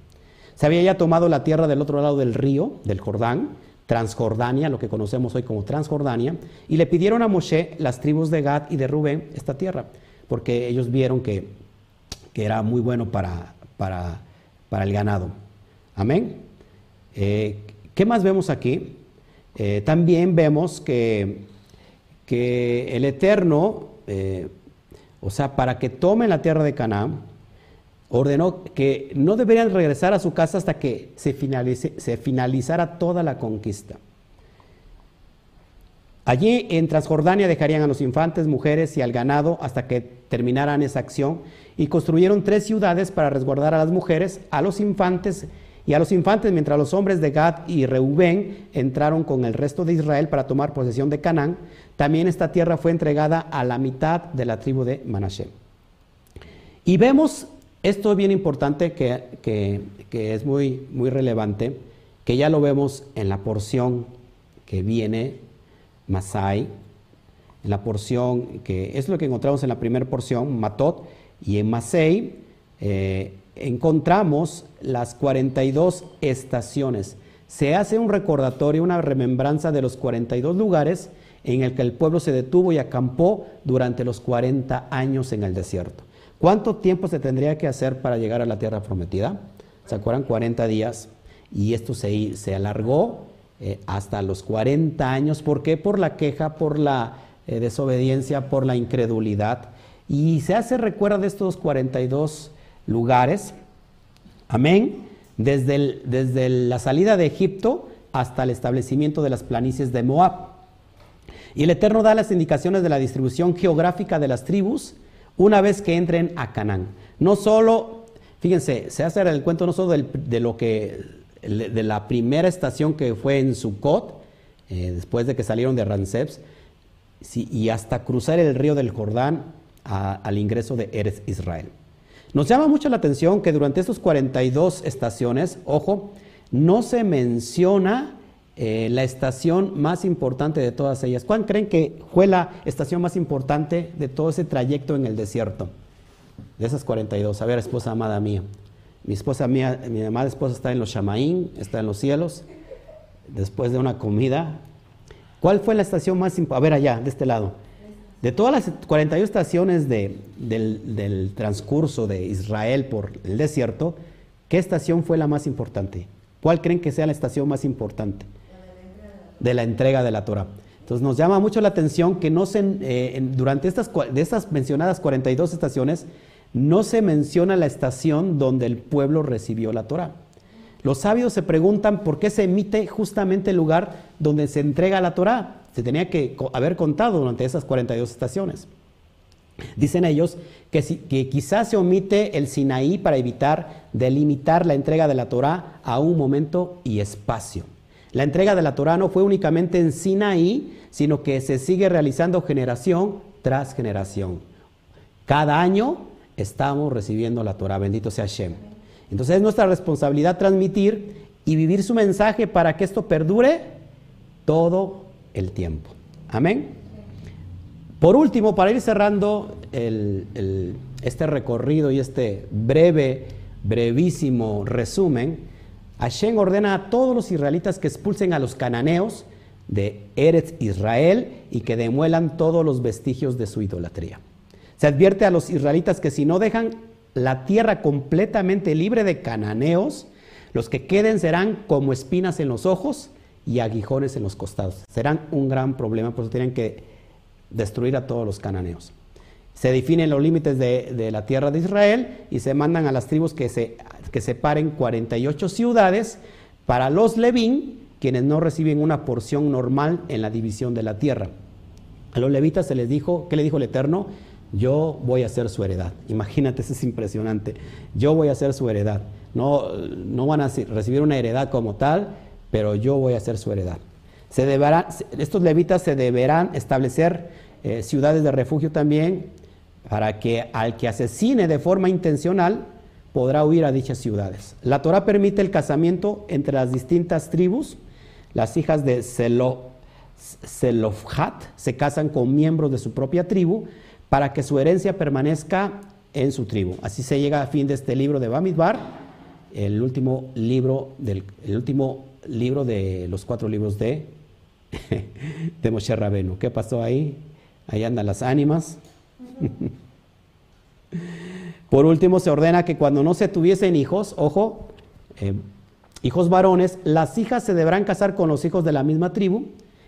Se había ya tomado la tierra del otro lado del río, del Jordán, Transjordania, lo que conocemos hoy como Transjordania, y le pidieron a Moshe, las tribus de Gad y de Rubén, esta tierra, porque ellos vieron que, era muy bueno para, para, el ganado. Amén. Eh, ¿Qué más vemos aquí? Eh, también vemos que, que el Eterno, eh, o sea, para que tomen la tierra de Canaán, ordenó que no deberían regresar a su casa hasta que se, se finalizara toda la conquista. Allí en Transjordania dejarían a los infantes, mujeres y al ganado hasta que terminaran esa acción y construyeron tres ciudades para resguardar a las mujeres, a los infantes y a los infantes, mientras los hombres de Gad y Reubén entraron con el resto de Israel para tomar posesión de Canaán, también esta tierra fue entregada a la mitad de la tribu de Manashe. Y vemos, esto es bien importante, que, es muy, relevante, que ya lo vemos en la porción que viene, Masai, la porción que es lo que encontramos en la primera porción, Matot, y en Masei, eh, encontramos las 42 estaciones. Se hace un recordatorio, una remembranza de los 42 lugares en el que el pueblo se detuvo y acampó durante los 40 años en el desierto. ¿Cuánto tiempo se tendría que hacer para llegar a la tierra prometida? ¿Se acuerdan? 40 días. Y esto se, se alargó eh, hasta los 40 años. ¿Por qué? Por la queja, por la eh, desobediencia, por la incredulidad. Y se hace recuerda de estos 42 lugares, amén, desde, desde la salida de Egipto hasta el establecimiento de las planicies de Moab. Y el Eterno da las indicaciones de la distribución geográfica de las tribus una vez que entren a Canaán. No solo, fíjense, se hace el cuento no solo de lo que, de la primera estación que fue en Sucot, eh, después de que salieron de Ramsés, y hasta cruzar el río del Jordán al ingreso de Eres Israel. Nos llama mucho la atención que durante estas 42 estaciones, ojo, no se menciona eh, la estación más importante de todas ellas. ¿Cuál creen que fue la estación más importante de todo ese trayecto en el desierto? De esas 42. A ver, esposa amada mía. Mi esposa mía, mi amada esposa está en los Shamaín, está en los cielos, después de una comida. ¿Cuál fue la estación más importante? A ver, allá, de este lado. De todas las 41 estaciones del, transcurso de Israel por el desierto, ¿qué estación fue la más importante? ¿Cuál creen que sea la estación más importante? De la entrega de la Torah. Entonces nos llama mucho la atención que eh, durante estas, de estas mencionadas 42 estaciones, no se menciona la estación donde el pueblo recibió la Torah. Los sabios se preguntan por qué se emite justamente el lugar donde se entrega la Torah se tenía que haber contado durante esas 42 estaciones. Dicen ellos que, que, quizás se omite el Sinaí para evitar delimitar la entrega de la Torá a un momento y espacio. La entrega de la Torá no fue únicamente en Sinaí, sino que se sigue realizando generación tras generación. Cada año estamos recibiendo la Torá, bendito sea Hashem. Entonces es nuestra responsabilidad transmitir y vivir su mensaje para que esto perdure todo el tiempo. Amén. Por último, para ir cerrando este recorrido y este breve, brevísimo resumen, Hashem ordena a todos los israelitas que expulsen a los cananeos de Eretz Israel y que demuelan todos los vestigios de su idolatría. Se advierte a los israelitas que si no dejan la tierra completamente libre de cananeos, los que queden serán como espinas en los ojos y aguijones en los costados. Serán un gran problema, por eso tienen que destruir a todos los cananeos. Se definen los límites de, la tierra de Israel y se mandan a las tribus que, se, que separen 48 ciudades para los Levín, quienes no reciben una porción normal en la división de la tierra. A los levitas se les dijo, ¿qué le dijo el Eterno? Yo voy a ser su heredad. Imagínate, eso es impresionante. Yo voy a ser su heredad. No, no van a recibir una heredad como tal, pero yo voy a ser su heredad. Se deberá, estos levitas se deberán establecer eh, ciudades de refugio también, para que al que asesine de forma intencional podrá huir a dichas ciudades. La Torah permite el casamiento entre las distintas tribus. Las hijas de Zelofhat se casan con miembros de su propia tribu para que su herencia permanezca en su tribu. Así se llega a fin de este libro de Bamidbar, el último libro, del, el último libro de los cuatro libros de, de Moshe Rabenu. ¿Qué pasó ahí? Ahí andan las ánimas. Por último, se ordena que cuando no se tuviesen hijos, ojo, eh, hijos varones, las hijas se deberán casar con los hijos de la misma tribu,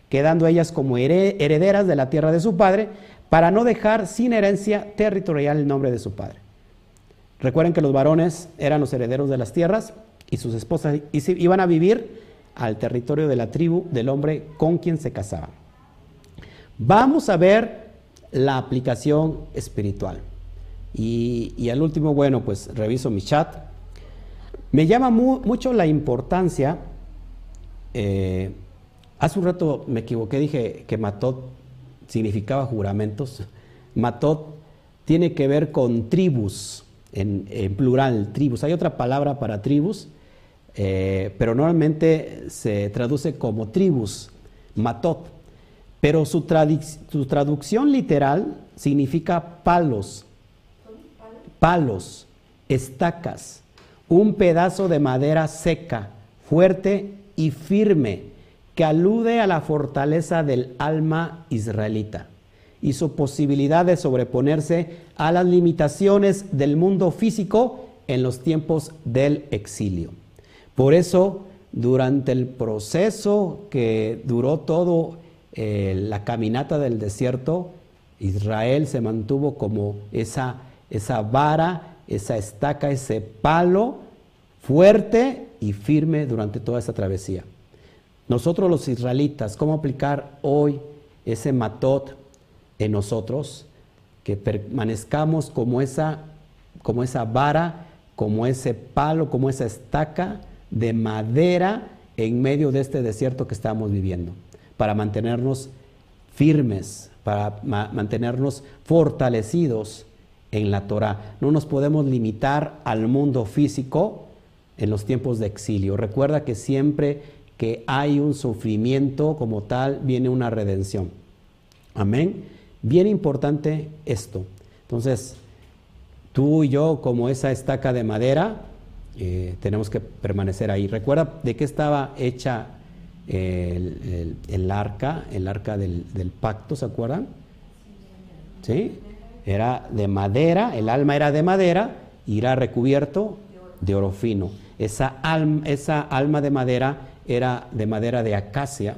quedando ellas como herederas de la tierra de su padre, para no dejar sin herencia territorial el nombre de su padre. Recuerden que los varones eran los herederos de las tierras y sus esposas iban a vivir al territorio de la tribu del hombre con quien se casaban. Vamos a ver la aplicación espiritual. Y, al último, bueno, pues reviso mi chat. Me llama mucho la importancia, eh, hace un rato me equivoqué, dije que matot significaba juramentos. Matot tiene que ver con tribus, en, plural, tribus. Hay otra palabra para tribus, eh, pero normalmente se traduce como tribus, matot. Pero su, traducción literal significa palos, palos, estacas, un pedazo de madera seca, fuerte y firme, que alude a la fortaleza del alma israelita y su posibilidad de sobreponerse a las limitaciones del mundo físico en los tiempos del exilio. Por eso, durante el proceso que duró todo eh, la caminata del desierto, Israel se mantuvo como esa, esa vara, esa estaca, ese palo fuerte y firme durante toda esa travesía. Nosotros los israelitas, ¿cómo aplicar hoy ese matot en nosotros? Que permanezcamos como esa, como esa vara, como ese palo, como esa estaca de madera en medio de este desierto que estamos viviendo para mantenernos firmes, para mantenernos fortalecidos en la Torah. No nos podemos limitar al mundo físico en los tiempos de exilio. Recuerda que siempre que hay un sufrimiento como tal, viene una redención. Amén. Bien importante esto. Entonces, tú y yo, como esa estaca de madera, eh, tenemos que permanecer ahí. Recuerda de qué estaba hecha el, arca, el arca del, pacto, ¿se acuerdan? ¿Sí? Era de madera, el alma era de madera y era recubierto de oro fino. Esa esa alma de madera era de madera de acacia,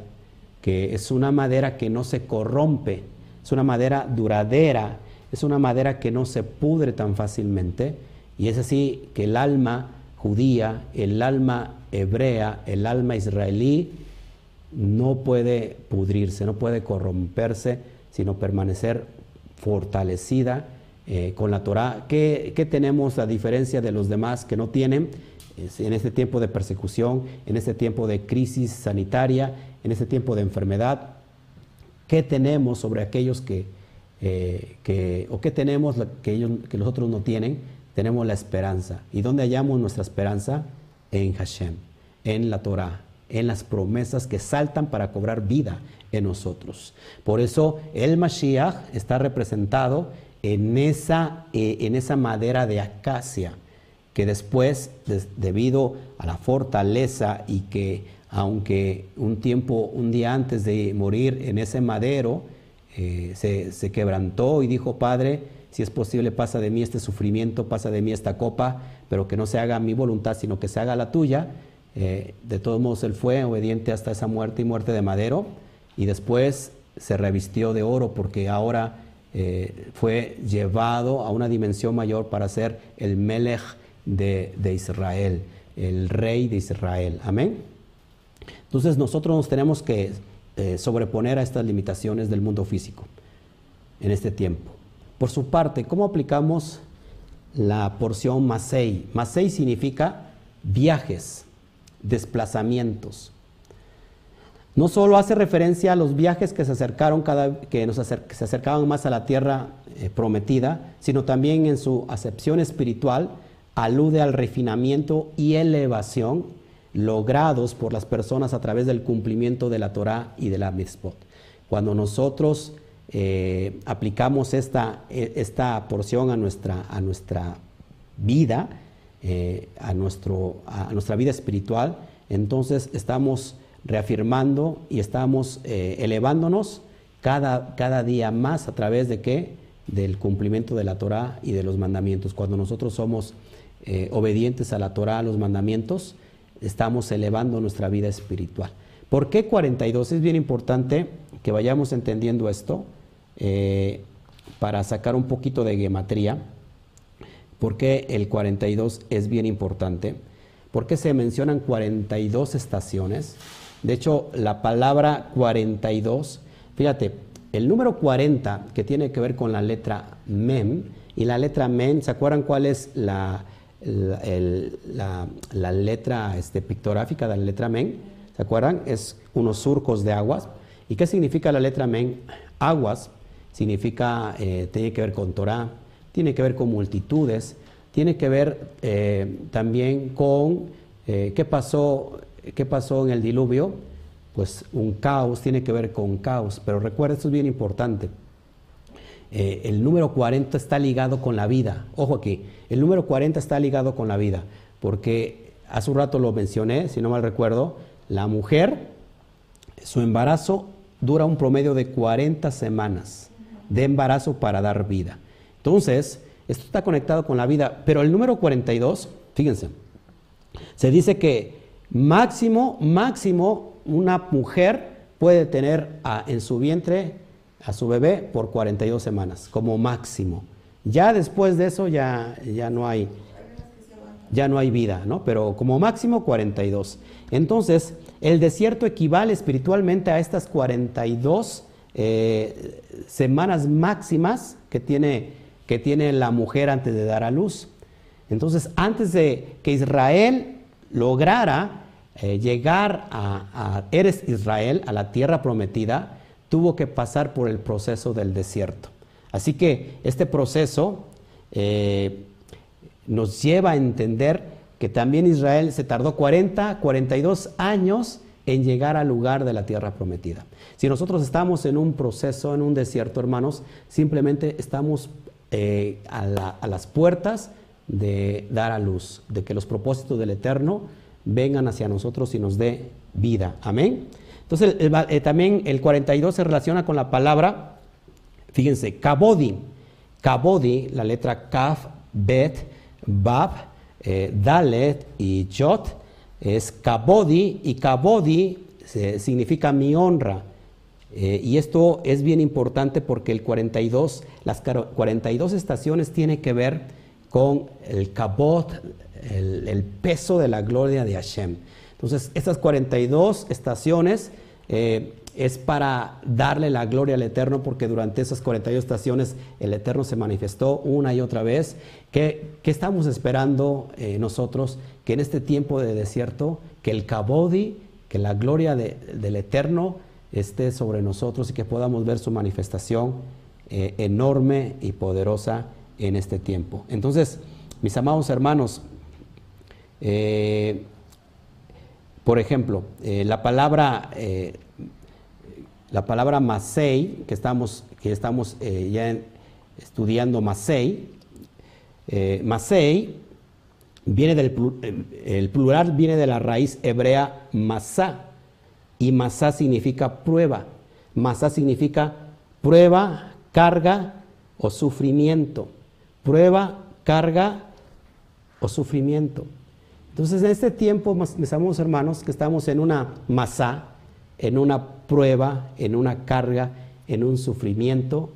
que es una madera que no se corrompe, es una madera duradera, es una madera que no se pudre tan fácilmente, y es así que el alma judía, el alma hebrea, el alma israelí, no puede pudrirse, no puede corromperse, sino permanecer fortalecida eh, con la Torah. ¿Qué, tenemos a diferencia de los demás que no tienen en este tiempo de persecución, en este tiempo de crisis sanitaria, en este tiempo de enfermedad? ¿Qué tenemos sobre aquellos que, eh, o qué tenemos que, ellos, que los otros no tienen? Tenemos la esperanza. ¿Y dónde hallamos nuestra esperanza? En Hashem, en la Torah, en las promesas que saltan para cobrar vida en nosotros. Por eso el Mashiach está representado en esa, eh, en esa madera de acacia, que después, debido a la fortaleza y que aunque un tiempo, un día antes de morir en ese madero, eh, se, quebrantó y dijo, Padre, si es posible, pasa de mí este sufrimiento, pasa de mí esta copa, pero que no se haga mi voluntad, sino que se haga la tuya. Eh, de todos modos, él fue obediente hasta esa muerte y muerte de madero, y después se revistió de oro porque ahora eh, fue llevado a una dimensión mayor para ser el Melech de, Israel, el rey de Israel. Amén. Entonces nosotros nos tenemos que eh, sobreponer a estas limitaciones del mundo físico en este tiempo. Por su parte, ¿cómo aplicamos la porción Masei? Masei significa viajes, desplazamientos. No solo hace referencia a los viajes que se acercaron cada, que nos se acercaban más a la tierra eh, prometida, sino también en su acepción espiritual alude al refinamiento y elevación logrados por las personas a través del cumplimiento de la Torah y de la mitzvot. Cuando nosotros eh, aplicamos esta, e, esta, porción a nuestra, a nuestra vida, eh, a, nuestro, a nuestra vida espiritual, entonces estamos reafirmando y estamos eh, elevándonos cada, cada, día más a través de qué? Del cumplimiento de la Torah y de los mandamientos. Cuando nosotros somos obedientes a la Torah, a los mandamientos, estamos elevando nuestra vida espiritual. ¿Por qué 42? Es bien importante que vayamos entendiendo esto. Eh, para sacar un poquito de gematría, porque el 42 es bien importante, porque se mencionan 42 estaciones. De hecho, la palabra 42, fíjate, el número 40 que tiene que ver con la letra mem, y la letra mem, ¿se acuerdan cuál es la, la, letra este, pictográfica de la letra mem? ¿Se acuerdan? Es unos surcos de aguas. ¿Y qué significa la letra mem? Aguas significa, eh, tiene que ver con Torah, tiene que ver con multitudes, tiene que ver eh, también con eh, qué, pasó, qué pasó en el diluvio, pues un caos, tiene que ver con caos, pero recuerda, esto es bien importante. el número 40 está ligado con la vida. Ojo aquí, el número 40 está ligado con la vida, porque hace un rato lo mencioné, si no mal recuerdo, la mujer, su embarazo dura un promedio de 40 semanas de embarazo para dar vida. Entonces, esto está conectado con la vida, pero el número 42, fíjense, se dice que máximo, máximo, una mujer puede tener en su vientre a su bebé por 42 semanas, como máximo. Ya después de eso ya, ya no hay ya no hay vida, ¿no? Pero como máximo 42. Entonces, el desierto equivale espiritualmente a estas 42 eh, semanas máximas que tiene, que tiene la mujer antes de dar a luz. Entonces, antes de que Israel lograra eh, llegar a, Eres Israel, a la tierra prometida, tuvo que pasar por el proceso del desierto. Así que este proceso eh, nos lleva a entender que también Israel se tardó 40, 42 años en llegar al lugar de la tierra prometida. Si nosotros estamos en un proceso, en un desierto, hermanos, simplemente estamos eh, a, las puertas de dar a luz, de que los propósitos del Eterno vengan hacia nosotros y nos dé vida. Amén. Entonces, eh, también el 42 se relaciona con la palabra, fíjense, kabodi. Kabodi, la letra kaf, bet, bab, eh, dalet y jot, es kabodi, y kabodi significa mi honra. Eh, y esto es bien importante porque el 42, las 42 estaciones tiene que ver con el kabot, el, peso de la gloria de Hashem. Entonces, estas 42 estaciones eh, es para darle la gloria al Eterno porque durante esas 42 estaciones el Eterno se manifestó una y otra vez. ¿Qué, estamos esperando eh, nosotros? Que en este tiempo de desierto, que el kabodi, que la gloria del Eterno, esté sobre nosotros y que podamos ver su manifestación eh, enorme y poderosa en este tiempo. Entonces, mis amados hermanos, eh, por ejemplo, eh, la palabra, la palabra Masei, que estamos, que estamos ya estudiando Masei, Masei viene del el plural viene de la raíz hebrea masá y masá significa prueba. Masá significa prueba, carga o sufrimiento. Prueba, carga o sufrimiento. Entonces, en este tiempo, mis amados hermanos, que estamos en una masá, en una prueba, en una carga, en un sufrimiento,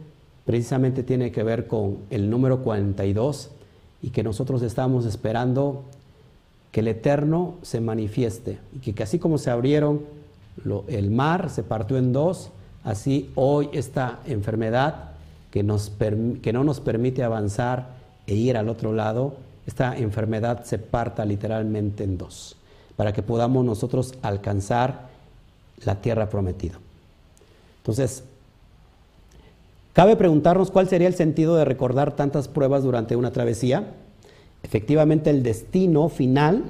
precisamente tiene que ver con el número 42 y que nosotros estamos esperando que el Eterno se manifieste y que, así como se abrieron el mar, se partió en dos, así hoy esta enfermedad que, nos, que no nos permite avanzar e ir al otro lado, esta enfermedad se parta literalmente en dos, para que podamos nosotros alcanzar la tierra prometida. Entonces, cabe preguntarnos cuál sería el sentido de recordar tantas pruebas durante una travesía. Efectivamente, el destino final,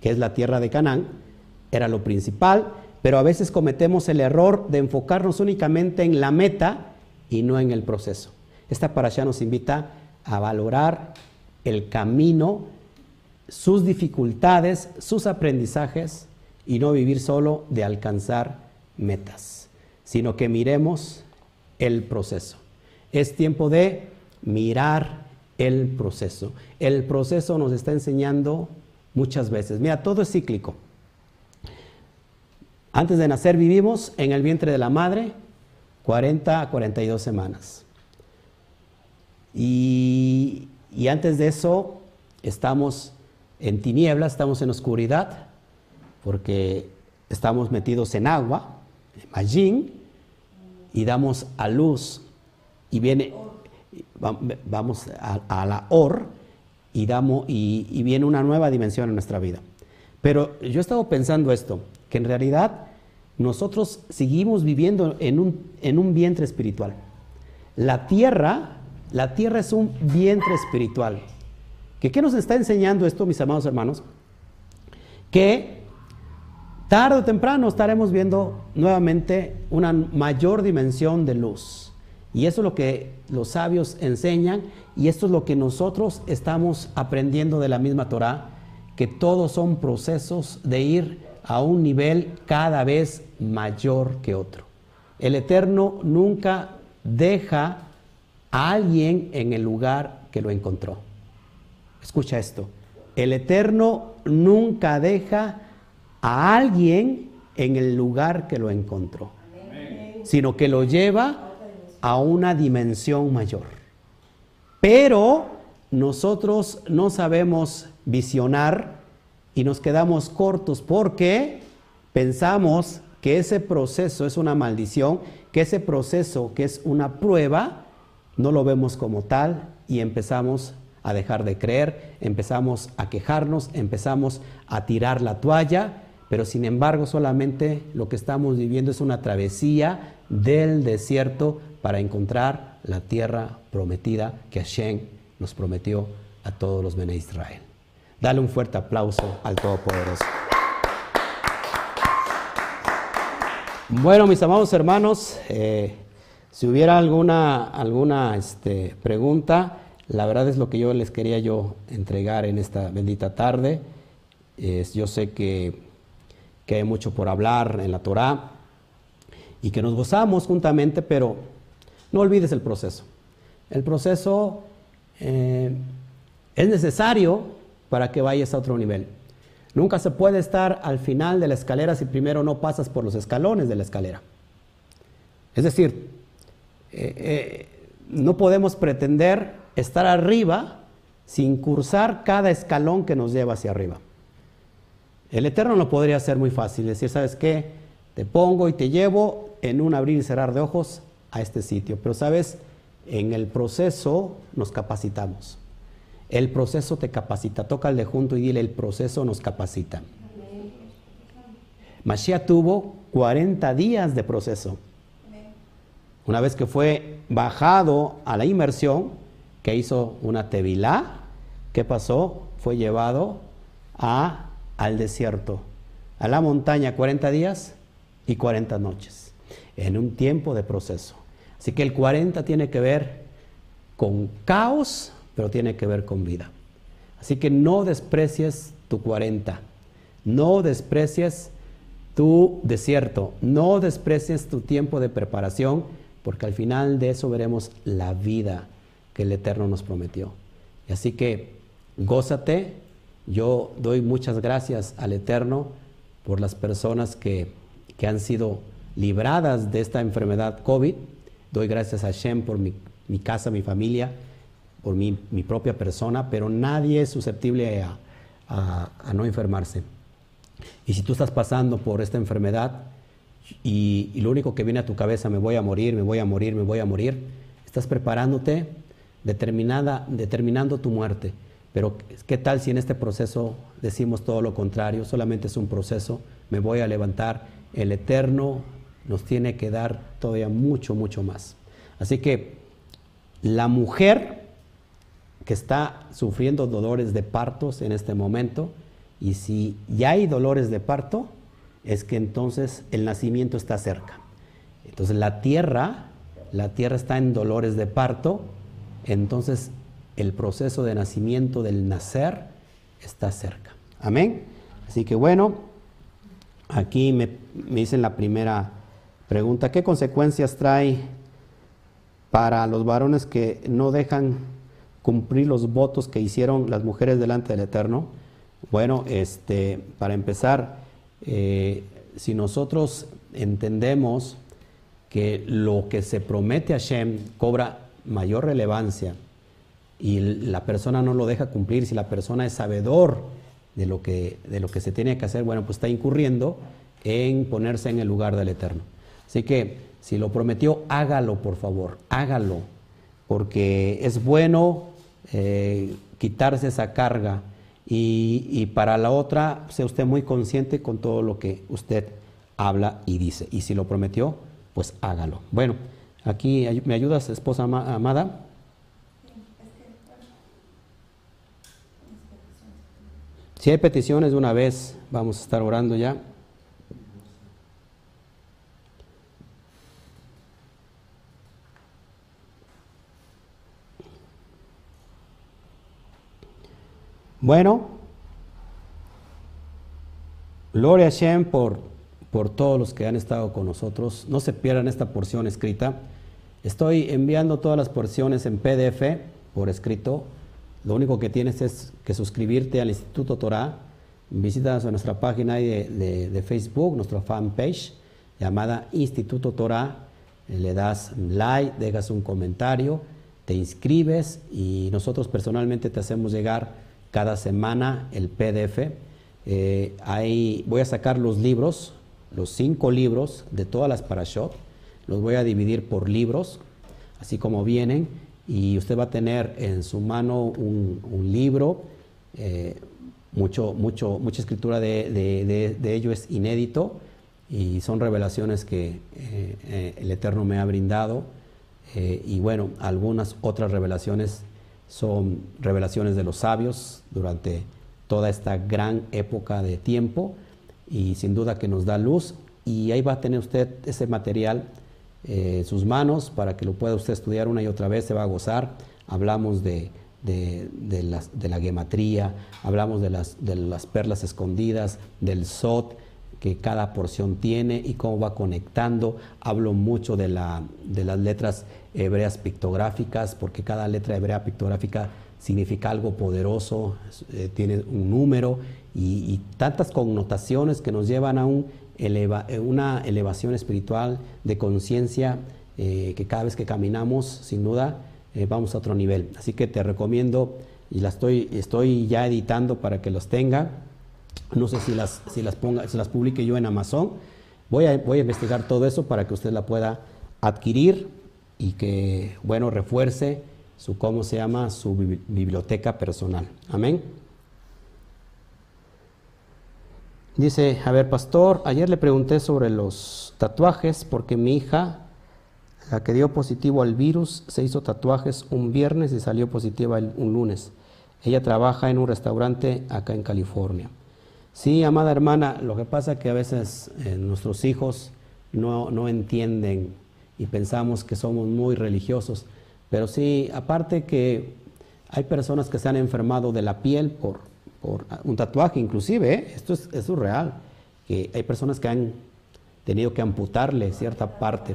que es la tierra de Canaán, era lo principal, pero a veces cometemos el error de enfocarnos únicamente en la meta y no en el proceso. Esta parasha nos invita a valorar el camino, sus dificultades, sus aprendizajes y no vivir solo de alcanzar metas, sino que miremos el proceso. Es tiempo de mirar el proceso. El proceso nos está enseñando muchas veces. Mira, todo es cíclico. Antes de nacer vivimos en el vientre de la madre 40 a 42 semanas. Y y antes de eso estamos en tinieblas, estamos en oscuridad, porque estamos metidos en agua, en Majin, y damos a luz, y viene, vamos a, la Or, y, damos, y, viene una nueva dimensión en nuestra vida. Pero yo he estado pensando esto, que en realidad nosotros seguimos viviendo en un, en un vientre espiritual. La tierra la tierra es un vientre espiritual. ¿Que, ¿Qué nos está enseñando esto, mis amados hermanos? Que tarde o temprano estaremos viendo nuevamente una mayor dimensión de luz. Y eso es lo que los sabios enseñan y esto es lo que nosotros estamos aprendiendo de la misma Torah, que todos son procesos de ir a un nivel cada vez mayor que otro. El Eterno nunca deja a alguien en el lugar que lo encontró. Escucha esto. El Eterno nunca deja a alguien en el lugar que lo encontró, sino que lo lleva a una dimensión mayor. Pero nosotros no sabemos visionar y nos quedamos cortos porque pensamos que ese proceso es una maldición, que ese proceso que es una prueba, no lo vemos como tal y empezamos a dejar de creer, empezamos a quejarnos, empezamos a tirar la toalla, pero sin embargo solamente lo que estamos viviendo es una travesía del desierto para encontrar la tierra prometida que Hashem nos prometió a todos los Bene Israel. Dale un fuerte aplauso al Todopoderoso. Bueno, mis amados hermanos, eh, si hubiera alguna, alguna este, pregunta, la verdad es lo que yo les quería yo entregar en esta bendita tarde. yo sé que, hay mucho por hablar en la Torah y que nos gozamos juntamente, pero no olvides el proceso. El proceso eh, es necesario para que vayas a otro nivel. Nunca se puede estar al final de la escalera si primero no pasas por los escalones de la escalera. Es decir, eh, eh, no podemos pretender estar arriba sin cursar cada escalón que nos lleva hacia arriba. El Eterno no podría ser muy fácil, decir, ¿sabes qué? Te pongo y te llevo en un abrir y cerrar de ojos a este sitio. Pero, ¿sabes? En el proceso nos capacitamos. El proceso te capacita. Toca el de junto y dile, el proceso nos capacita. Mashiach tuvo 40 días de proceso. Una vez que fue bajado a la inmersión, que hizo una tevilá, ¿qué pasó? Fue llevado a, al desierto, a la montaña 40 días y 40 noches, en un tiempo de proceso. Así que el 40 tiene que ver con caos, pero tiene que ver con vida. Así que no desprecies tu 40, no desprecies tu desierto, no desprecies tu tiempo de preparación, porque al final de eso veremos la vida que el Eterno nos prometió. Y así que gózate, yo doy muchas gracias al Eterno por las personas que, que han sido libradas de esta enfermedad COVID. Doy gracias a Shem por mi, mi casa, mi familia, por mi, mi, propia persona, pero nadie es susceptible a, a, a, no enfermarse. Y si tú estás pasando por esta enfermedad y, y lo único que viene a tu cabeza, me voy a morir, me voy a morir, me voy a morir, estás preparándote, determinada, determinando tu muerte. Pero ¿qué tal si en este proceso decimos todo lo contrario? Solamente es un proceso, me voy a levantar, el Eterno nos tiene que dar todavía mucho, mucho más. Así que la mujer que está sufriendo dolores de partos en este momento, y si ya hay dolores de parto, es que entonces el nacimiento está cerca. Entonces la tierra, la tierra está en dolores de parto, entonces el proceso de nacimiento del nacer está cerca. Amén. Así que bueno, aquí me, me dicen la primera pregunta, ¿qué consecuencias trae para los varones que no dejan cumplir los votos que hicieron las mujeres delante del Eterno? Bueno, este, para empezar, eh, si nosotros entendemos que lo que se promete a Shem cobra mayor relevancia y la persona no lo deja cumplir, si la persona es sabedor de lo que, de lo que se tiene que hacer, bueno, pues está incurriendo en ponerse en el lugar del Eterno. Así que si lo prometió, hágalo, por favor, hágalo, porque es bueno eh, quitarse esa carga y, para la otra, sea usted muy consciente con todo lo que usted habla y dice. Y si lo prometió, pues hágalo. Bueno, aquí me ayudas, esposa amada. Si hay peticiones de una vez, vamos a estar orando ya. Bueno, gloria a Shem por, por todos los que han estado con nosotros. No se pierdan esta porción escrita. Estoy enviando todas las porciones en PDF por escrito. Lo único que tienes es que suscribirte al Instituto Torah. Visitas nuestra página de, de, de Facebook, nuestra fanpage llamada Instituto Torah. Le das like, dejas un comentario, te inscribes y nosotros personalmente te hacemos llegar cada semana el PDF. Eh, voy a sacar los libros, los cinco libros de todas las Parashot, los voy a dividir por libros, así como vienen, y usted va a tener en su mano un, libro, eh, mucho, mucho, mucha escritura de, de, de, ello es inédito y son revelaciones que eh, el Eterno me ha brindado, y bueno, algunas otras revelaciones son revelaciones de los sabios durante toda esta gran época de tiempo y sin duda que nos da luz y ahí va a tener usted ese material eh, en sus manos para que lo pueda usted estudiar una y otra vez, se va a gozar. Hablamos de, de, de, de la gematría, hablamos de las, de las perlas escondidas, del sot que cada porción tiene y cómo va conectando. Hablo mucho de, la, de las letras hebreas pictográficas, porque cada letra hebrea pictográfica significa algo poderoso, eh, tiene un número y, tantas connotaciones que nos llevan a un eh, una elevación espiritual de conciencia eh, que cada vez que caminamos, sin duda, vamos a otro nivel. Así que te recomiendo y la estoy, estoy ya editando para que los tenga. No sé si las, si las, ponga, si las publique yo en Amazon. Voy a, voy a investigar todo eso para que usted la pueda adquirir y que, bueno, refuerce su, ¿cómo se llama? Su biblioteca personal. Amén. Dice, a ver, pastor, ayer le pregunté sobre los tatuajes porque mi hija, la que dio positivo al virus, se hizo tatuajes un viernes y salió positiva un lunes. Ella trabaja en un restaurante acá en California. Sí, amada hermana, lo que pasa es que a veces eh, nuestros hijos no, no entienden y pensamos que somos muy religiosos. Pero sí, aparte que Hay personas que se han enfermado de la piel por, por un tatuaje, inclusive, ¿eh? esto, es, es real, que hay personas que han tenido que amputarle cierta parte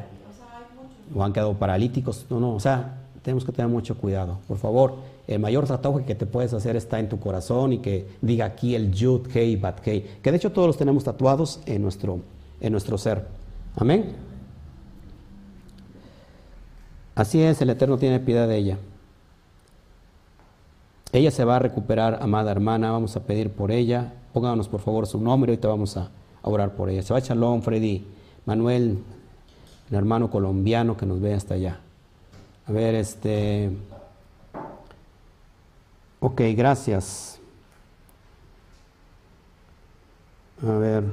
o han quedado paralíticos. No, no, o sea, tenemos que tener mucho cuidado. Por favor, el mayor tatuaje que te puedes hacer está en tu corazón y que diga aquí el Yud, Kei, Bat, Kei. Que de hecho todos los tenemos tatuados en nuestro, en nuestro ser. Amén. Así es, el Eterno tiene piedad de ella. Ella se va a recuperar, amada hermana, vamos a pedir por ella. Pónganos por favor su nombre, ahorita vamos a orar por ella. Se va a Freddy, Manuel, el hermano colombiano que nos ve hasta allá. A ver, este... Ok, gracias. A ver.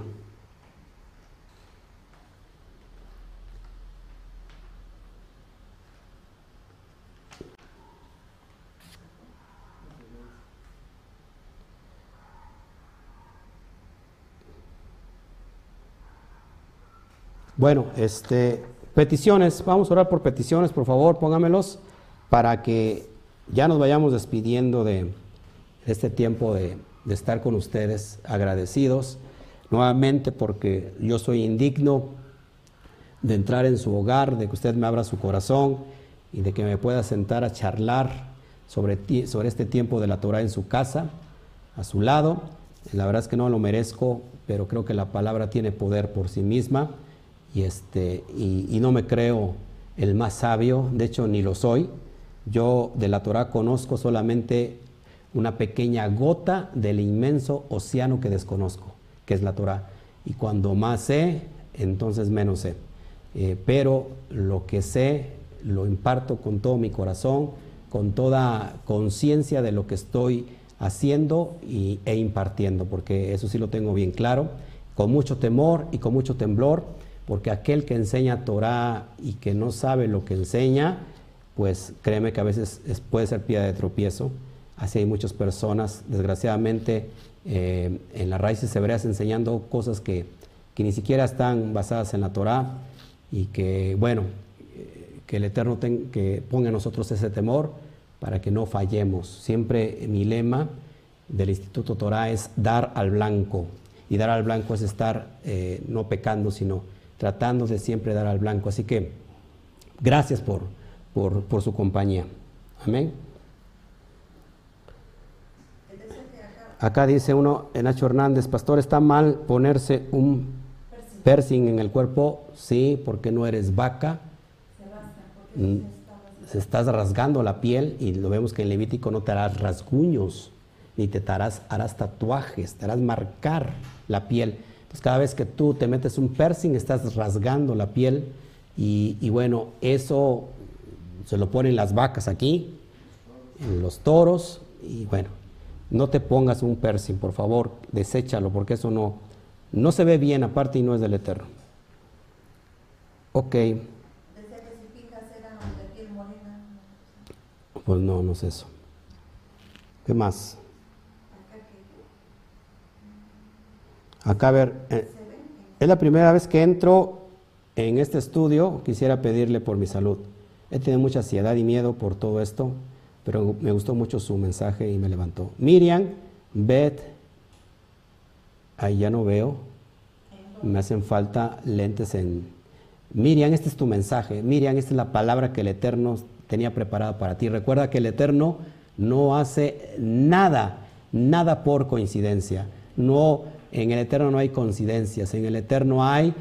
Bueno, este, peticiones, vamos a orar por peticiones, por favor, póngamelos para que ya nos vayamos despidiendo de este tiempo de, estar con ustedes agradecidos nuevamente porque yo soy indigno de entrar en su hogar, de que usted me abra su corazón y de que me pueda sentar a charlar sobre, sobre este tiempo de la Torah en su casa, a su lado. La verdad es que no lo merezco, pero creo que la palabra tiene poder por sí misma y, este, y, no me creo el más sabio, de hecho ni lo soy. Yo de la Torah conozco solamente una pequeña gota del inmenso océano que desconozco, que es la Torah. Y cuando más sé, entonces menos sé. Eh, pero lo que sé lo imparto con todo mi corazón, con toda conciencia de lo que estoy haciendo y, e impartiendo, porque eso sí lo tengo bien claro, con mucho temor y con mucho temblor porque aquel que enseña Torah y que no sabe lo que enseña, pues créeme que a veces puede ser piedra de tropiezo. Así hay muchas personas, desgraciadamente, eh, en las raíces hebreas enseñando cosas que, que, ni siquiera están basadas en la Torah y que, bueno, que el Eterno que ponga en nosotros ese temor para que no fallemos. Siempre mi lema del Instituto Torah es dar al blanco. Y dar al blanco es estar eh, no pecando, sino tratando de siempre dar al blanco. Así que gracias por, por, su compañía. Amén. Acá dice uno, Nacho Hernández, pastor, ¿está mal ponerse un piercing en el cuerpo? Sí, porque no eres vaca. Mm, se estás rasgando la piel y lo vemos que en Levítico no te harás rasguños, ni te harás, harás tatuajes, te harás marcar la piel. Entonces cada vez que tú te metes un piercing estás rasgando la piel y, bueno, eso se lo ponen las vacas aquí, en los toros y bueno, no te pongas un piercing, por favor, deséchalo porque eso no, no se ve bien aparte y no es del eterno. Ok. Pues no, no es eso. ¿Qué más? Acá a ver, eh, es la primera vez que entro en este estudio, quisiera pedirle por mi salud. He tenido mucha ansiedad y miedo por todo esto, pero me gustó mucho su mensaje y me levantó. Miriam, Beth, ahí ya no veo, me hacen falta lentes en... Miriam, este es tu mensaje. Miriam, esta es la palabra que el Eterno tenía preparada para ti. Recuerda que el Eterno no hace nada, nada por coincidencia. No en el Eterno no hay coincidencias, en el Eterno hay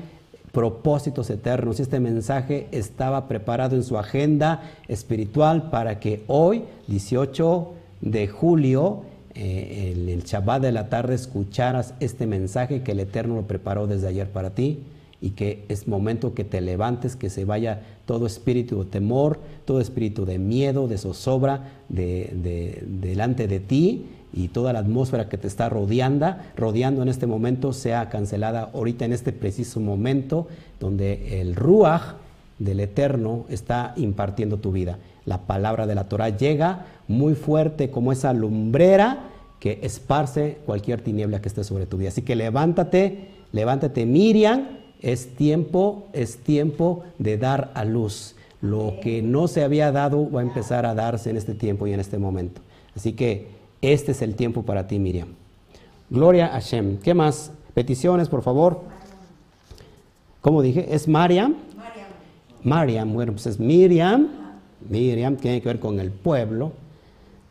propósitos eternos. Este mensaje estaba preparado en su agenda espiritual para que hoy, 18 de julio, eh, en el Shabbat de la tarde, escucharas este mensaje que el Eterno lo preparó desde ayer para ti y que es momento que te levantes, que se vaya todo espíritu de temor, todo espíritu de miedo, de zozobra de, delante de ti y toda la atmósfera que te está rodeando, rodeando en este momento sea cancelada ahorita en este preciso momento donde el Ruach del Eterno está impartiendo tu vida. La palabra de la Torah llega muy fuerte como esa lumbrera que esparce cualquier tiniebla que esté sobre tu vida. Así que levántate, levántate Miriam, es tiempo, es tiempo de dar a luz. Lo que no se había dado va a empezar a darse en este tiempo y en este momento. Así que este es el tiempo para ti, Miriam. Gloria a Hashem. ¿Qué más? Peticiones, por favor. ¿Cómo dije? ¿Es Mariam? Mariam. Mariam, bueno, pues es Miriam. Miriam tiene que ver con el pueblo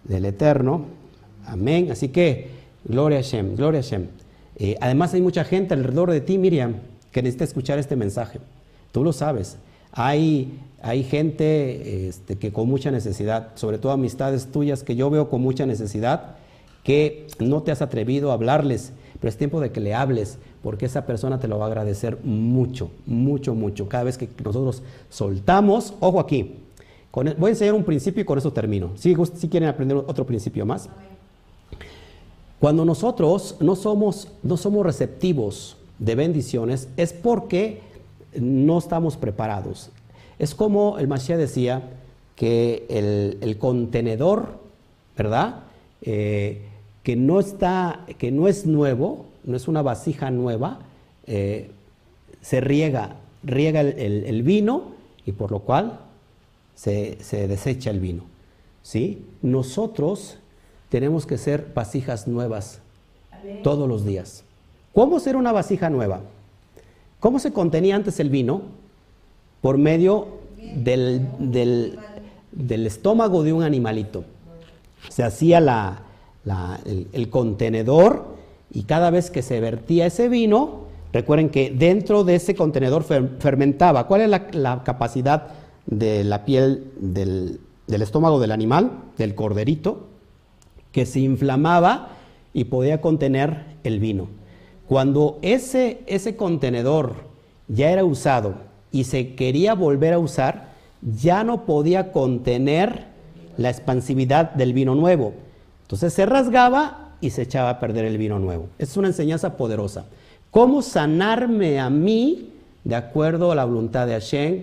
del Eterno. Amén. Así que, gloria a Hashem, gloria a Hashem. Eh, además hay mucha gente alrededor de ti, Miriam, que necesita escuchar este mensaje. Tú lo sabes. Hay, hay gente este, que con mucha necesidad, sobre todo amistades tuyas que yo veo con mucha necesidad, que no te has atrevido a hablarles, pero es tiempo de que le hables, porque esa persona te lo va a agradecer mucho, mucho, mucho. Cada vez que nosotros soltamos, ojo aquí, con, voy a enseñar un principio y con eso termino. Si, si quieren aprender otro principio más. Cuando nosotros no somos, no somos receptivos de bendiciones es porque no estamos preparados. Es como el Mashiach decía que el, contenedor, ¿verdad? Eh, que no está, que no es nuevo, no es una vasija nueva, eh, se riega, riega el, vino y por lo cual se, se desecha el vino. ¿sí? Nosotros tenemos que ser vasijas nuevas todos los días. ¿Cómo ser una vasija nueva? ¿Cómo se contenía antes el vino? Por medio del, del, estómago de un animalito. Se hacía la, el, contenedor y cada vez que se vertía ese vino, recuerden que dentro de ese contenedor fermentaba. ¿Cuál es la, la, capacidad de la piel del, del estómago del animal, del corderito? Que se inflamaba y podía contener el vino. Cuando ese, ese contenedor ya era usado y se quería volver a usar, ya no podía contener la expansividad del vino nuevo. Entonces se rasgaba y se echaba a perder el vino nuevo. Es una enseñanza poderosa. ¿Cómo sanarme a mí de acuerdo a la voluntad de Hashem?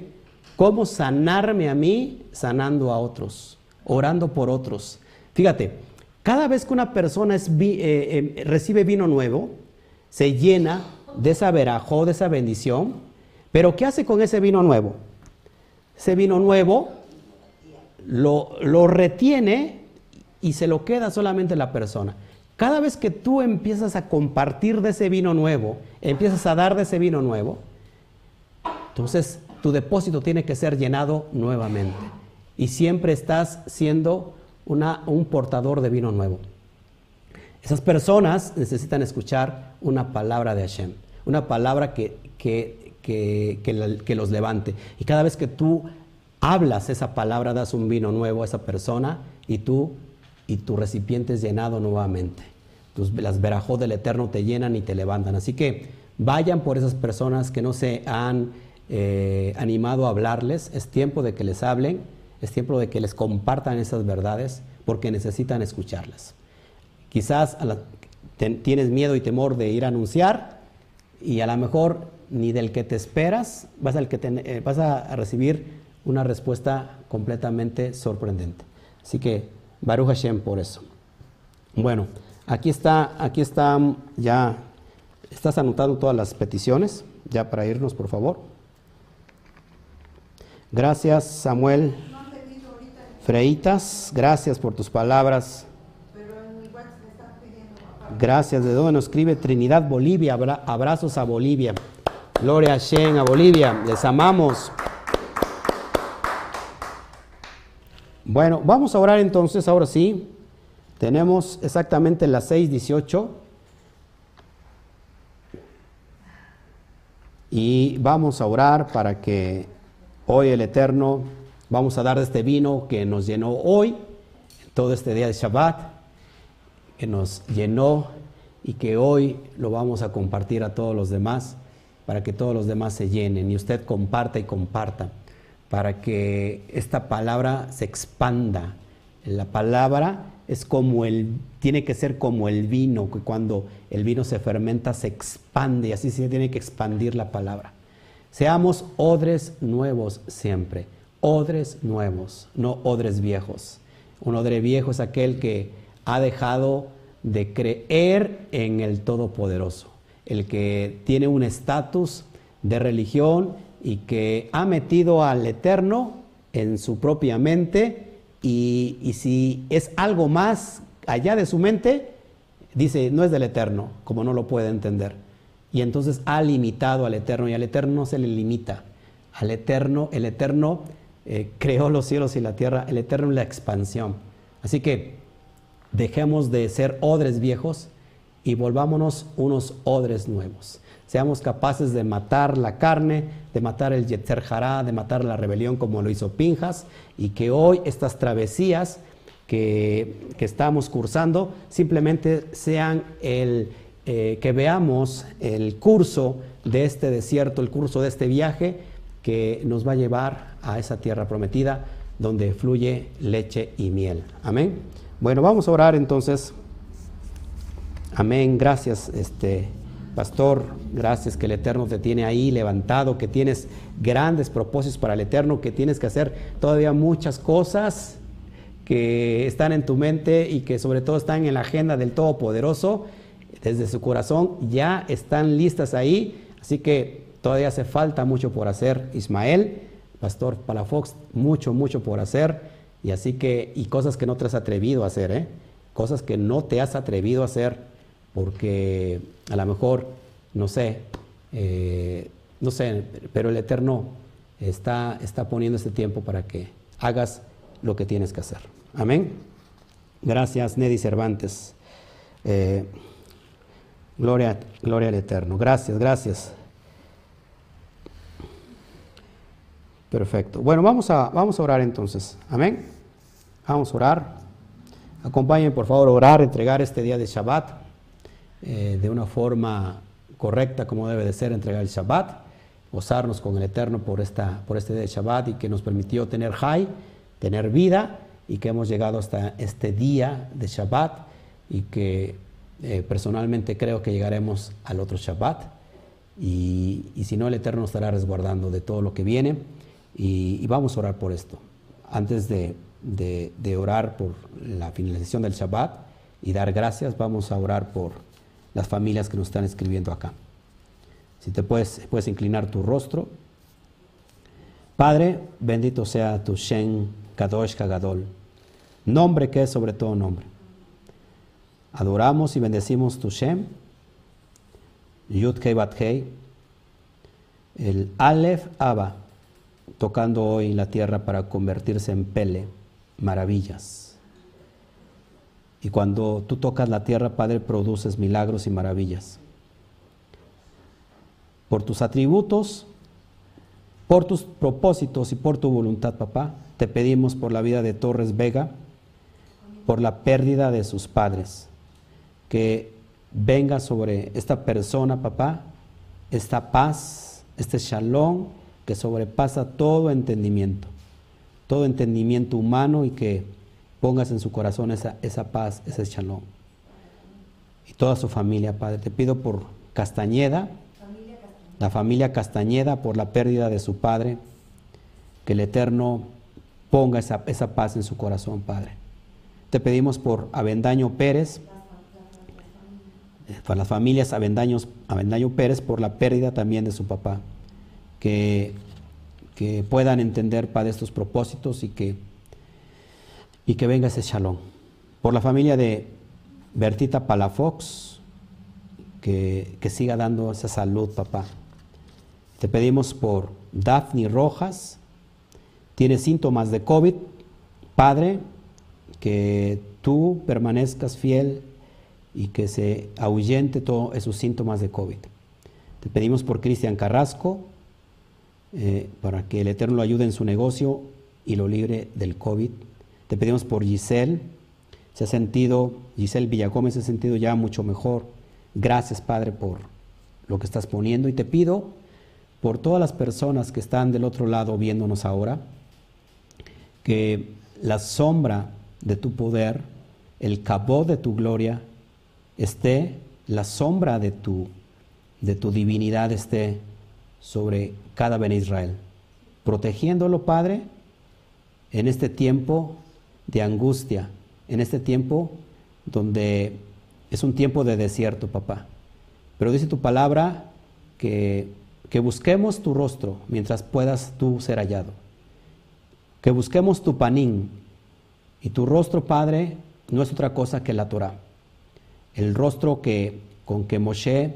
¿Cómo sanarme a mí sanando a otros, orando por otros? Fíjate, cada vez que una persona eh, eh, recibe vino nuevo, se llena de esa verajó, de esa bendición. Pero ¿qué hace con ese vino nuevo? Ese vino nuevo lo, retiene y se lo queda solamente la persona. Cada vez que tú empiezas a compartir de ese vino nuevo, empiezas a dar de ese vino nuevo, entonces tu depósito tiene que ser llenado nuevamente. Y siempre estás siendo un portador de vino nuevo. Esas personas necesitan escuchar una palabra de Hashem, una palabra que, que, que, los levante. Y cada vez que tú hablas esa palabra, das un vino nuevo a esa persona y tú y tu recipiente es llenado nuevamente. las verajos del Eterno te llenan y te levantan. Así que vayan por esas personas que no se han eh, animado a hablarles. Es tiempo de que les hablen, es tiempo de que les compartan esas verdades porque necesitan escucharlas. Quizás tienes miedo y temor de ir a anunciar y a lo mejor ni del que te esperas vas, al que eh, vas a recibir una respuesta completamente sorprendente. Así que Baruch Hashem por eso. Bueno, aquí está, aquí está ya, estás anotando todas las peticiones, ya para irnos por favor. Gracias Samuel Freitas, gracias por tus palabras. Gracias. ¿De dónde nos escribe Trinidad Bolivia? Abrazos a Bolivia. Gloria a Shen, a Bolivia. Les amamos. Bueno, vamos a orar entonces, ahora sí. Tenemos exactamente las 6.18. Y vamos a orar para que hoy el Eterno, vamos a dar de este vino que nos llenó hoy, todo este día de Shabbat que nos llenó y que hoy lo vamos a compartir a todos los demás para que todos los demás se llenen y usted comparta y comparta para que esta palabra se expanda. La palabra es como el, tiene que ser como el vino, que cuando el vino se fermenta se expande y así se tiene que expandir la palabra. Seamos odres nuevos siempre, odres nuevos, no odres viejos. Un odre viejo es aquel que ha dejado de creer en el Todopoderoso, el que tiene un estatus de religión y que ha metido al Eterno en su propia mente y, y si es algo más allá de su mente, dice, no es del Eterno, como no lo puede entender. Y entonces ha limitado al Eterno y al Eterno no se le limita. Al Eterno, el Eterno eh, creó los cielos y la tierra, el Eterno la expansión. Así que dejemos de ser odres viejos y volvámonos unos odres nuevos. Seamos capaces de matar la carne, de matar el Yetzer Hará, de matar la rebelión como lo hizo Pinjas, y que hoy estas travesías que, estamos cursando simplemente sean el eh, que veamos el curso de este desierto, el curso de este viaje que nos va a llevar a esa tierra prometida donde fluye leche y miel. Amén. Bueno, vamos a orar entonces. Amén. Gracias, este pastor. Gracias que el Eterno te tiene ahí levantado, que tienes grandes propósitos para el Eterno, que tienes que hacer todavía muchas cosas que están en tu mente y que sobre todo están en la agenda del Todopoderoso, desde su corazón, ya están listas ahí. Así que todavía hace falta mucho por hacer, Ismael, Pastor Palafox, mucho, mucho por hacer. Y así que, y cosas que no te has atrevido a hacer, ¿eh? Cosas que no te has atrevido a hacer porque a lo mejor, no sé, eh, no sé, pero el Eterno está, está poniendo este tiempo para que hagas lo que tienes que hacer. Amén. Gracias, Neddy Cervantes. Eh, gloria, gloria al Eterno. Gracias, gracias. Perfecto. Bueno, vamos a, vamos a orar entonces. Amén. Vamos a orar. Acompáñenme, por favor, a orar, entregar este día de Shabbat eh, de una forma correcta, como debe de ser entregar el Shabbat. Gozarnos con el Eterno por, esta, por este día de Shabbat y que nos permitió tener Jai tener vida y que hemos llegado hasta este día de Shabbat y que eh, personalmente creo que llegaremos al otro Shabbat y, si no el Eterno nos estará resguardando de todo lo que viene y, vamos a orar por esto. Antes de, orar por la finalización del Shabbat y dar gracias, vamos a orar por las familias que nos están escribiendo acá. Si te puedes, puedes inclinar tu rostro. Padre, bendito sea tu Shen Kadosh Kagadol, nombre que es sobre todo nombre. Adoramos y bendecimos tu Shem, Yud Kei Bat el Aleph Abba, tocando hoy la tierra para convertirse en Pele, maravillas. Y cuando tú tocas la tierra, Padre, produces milagros y maravillas. Por tus atributos, por tus propósitos y por tu voluntad, papá, te pedimos por la vida de Torres Vega, por la pérdida de sus padres, que venga sobre esta persona, papá, esta paz, este shalom que sobrepasa todo entendimiento, todo entendimiento humano y que pongas en su corazón esa, esa paz, ese shalom. Y toda su familia, Padre. Te pido por Castañeda, la familia Castañeda, por la pérdida de su padre, que el Eterno ponga esa, paz en su corazón, Padre. Te pedimos por Avendaño Pérez, para las familias Avendaño Pérez, por la pérdida también de su papá. Que, que puedan entender, Padre, estos propósitos y que, y que venga ese shalom. Por la familia de Bertita Palafox, que, que siga dando esa salud, papá. Te pedimos por Daphne Rojas, tiene síntomas de COVID, Padre, que tú permanezcas fiel y que se ahuyente todos esos síntomas de COVID. Te pedimos por Cristian Carrasco, eh, para que el Eterno lo ayude en su negocio y lo libre del COVID. Te pedimos por Giselle, se ha sentido, Giselle Villagómez se ha sentido ya mucho mejor. Gracias, Padre, por lo que estás poniendo. Y te pido por todas las personas que están del otro lado viéndonos ahora, que la sombra de tu poder, el cabo de tu gloria, esté, la sombra de tu, de tu divinidad esté sobre cada Ben Israel, protegiéndolo, Padre, en este tiempo de angustia, en este tiempo donde es un tiempo de desierto, papá. Pero dice tu palabra que, que busquemos tu rostro mientras puedas tú ser hallado que busquemos tu panín, Y tu rostro, Padre, no es otra cosa que la Torah. El rostro que, con que Moshe,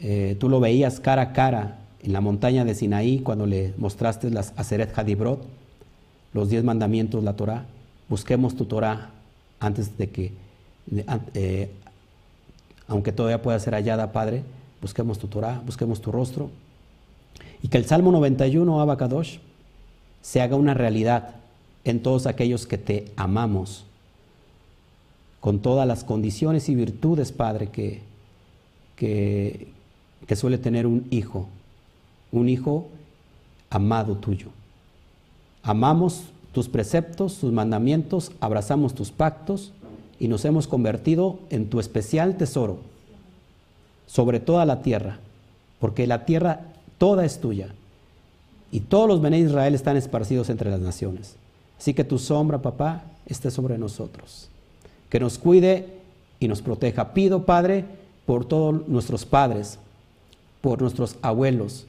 eh, tú lo veías cara a cara en la montaña de Sinaí cuando le mostraste las Aseret Hadibrot, los diez mandamientos, la Torah. Busquemos tu Torah antes de que, eh, aunque todavía pueda ser hallada, Padre, busquemos tu Torah, busquemos tu rostro. Y que el Salmo 91, Abacadosh, se haga una realidad en todos aquellos que te amamos, con todas las condiciones y virtudes, Padre, que, que, que suele tener un hijo, un hijo amado tuyo. Amamos tus preceptos, tus mandamientos, abrazamos tus pactos y nos hemos convertido en tu especial tesoro sobre toda la tierra, porque la tierra toda es tuya y todos los Bené Israel están esparcidos entre las naciones. Así que tu sombra, papá, esté sobre nosotros. Que nos cuide y nos proteja. Pido, Padre, por todos nuestros padres, por nuestros abuelos,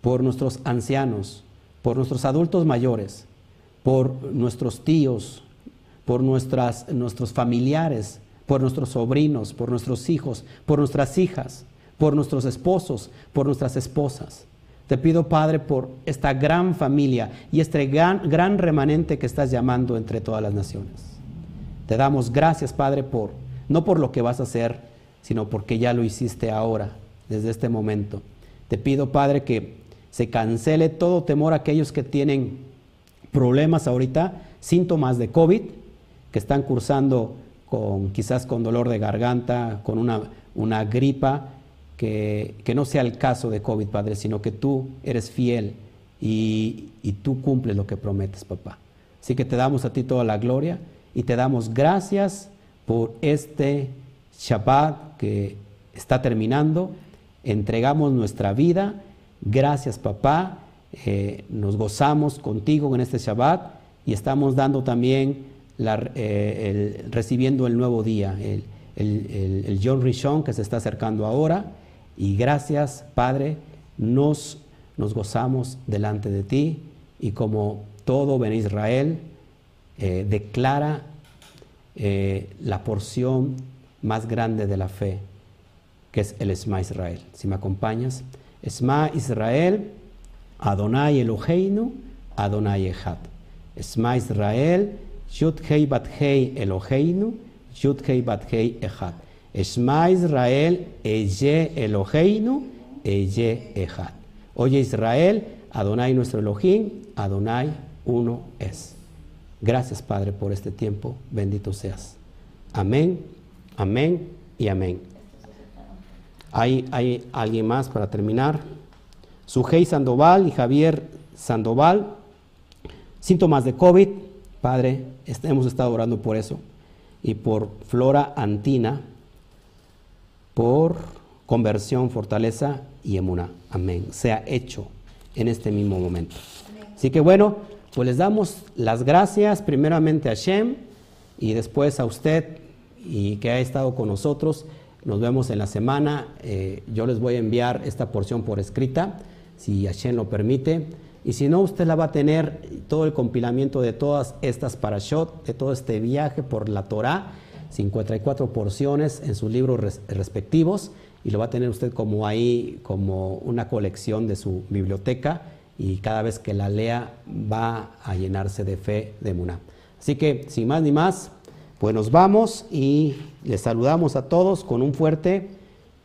por nuestros ancianos, por nuestros adultos mayores, por nuestros tíos, por nuestras, nuestros familiares, por nuestros sobrinos, por nuestros hijos, por nuestras hijas, por nuestros esposos, por nuestras esposas. Te pido, Padre, por esta gran familia y este gran, gran remanente que estás llamando entre todas las naciones. Te damos gracias, Padre, por no por lo que vas a hacer, sino porque ya lo hiciste ahora, desde este momento. Te pido, Padre, que se cancele todo temor a aquellos que tienen problemas ahorita, síntomas de COVID, que están cursando con quizás con dolor de garganta, con una, una gripa, que, no sea el caso de COVID, Padre, sino que tú eres fiel y, y tú cumples lo que prometes, papá. Así que te damos a ti toda la gloria y te damos gracias por este Shabbat que está terminando. Entregamos nuestra vida. Gracias, papá. Eh, nos gozamos contigo en este Shabbat y estamos dando también, la, eh, el, recibiendo el nuevo día, el, el, el John Rishon que se está acercando ahora y gracias, Padre, nos, nos gozamos delante de ti y como todo Ben Israel eh, declara la porción más grande de la fe, que es el Esma Israel. Si me acompañas, Esma Israel, Adonai Eloheinu, Adonai Echad. Esma Israel, Yud Hei Bat Hei Eloheinu, Yud Hei Bat Hei Echad. Esma Israel, Eye Eloheinu, Eye Echad. Oye Israel, Adonai nuestro Elohim, Adonai uno es. Gracias Padre por este tiempo, bendito seas. Amén, amén y amén. ¿Hay, hay alguien más para terminar? Sujei Sandoval y Javier Sandoval, síntomas de COVID, Padre, hemos estado orando por eso, y por Flora Antina, por conversión, fortaleza y emuna. Amén. Sea hecho en este mismo momento. Así que bueno, pues les damos las gracias primeramente a Shem y después a usted y que ha estado con nosotros. Nos vemos en la semana. Eh, yo les voy a enviar esta porción por escrita, si Hashem lo permite. Y si no, usted la va a tener todo el compilamiento de todas estas parashot, de todo este viaje por la Torah 54 porciones en sus libros respectivos y lo va a tener usted como ahí, como una colección de su biblioteca y cada vez que la lea va a llenarse de fe de Muná. Así que, sin más ni más, pues nos vamos y les saludamos a todos con un fuerte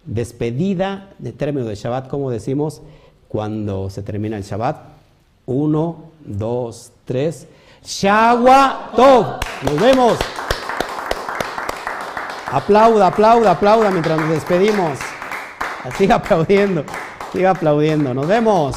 despedida de término de Shabbat, como decimos cuando se termina el Shabbat. Uno, dos, tres. Tov. Nos vemos. Aplauda, aplauda, aplauda mientras nos despedimos. Siga aplaudiendo, siga aplaudiendo. Nos vemos.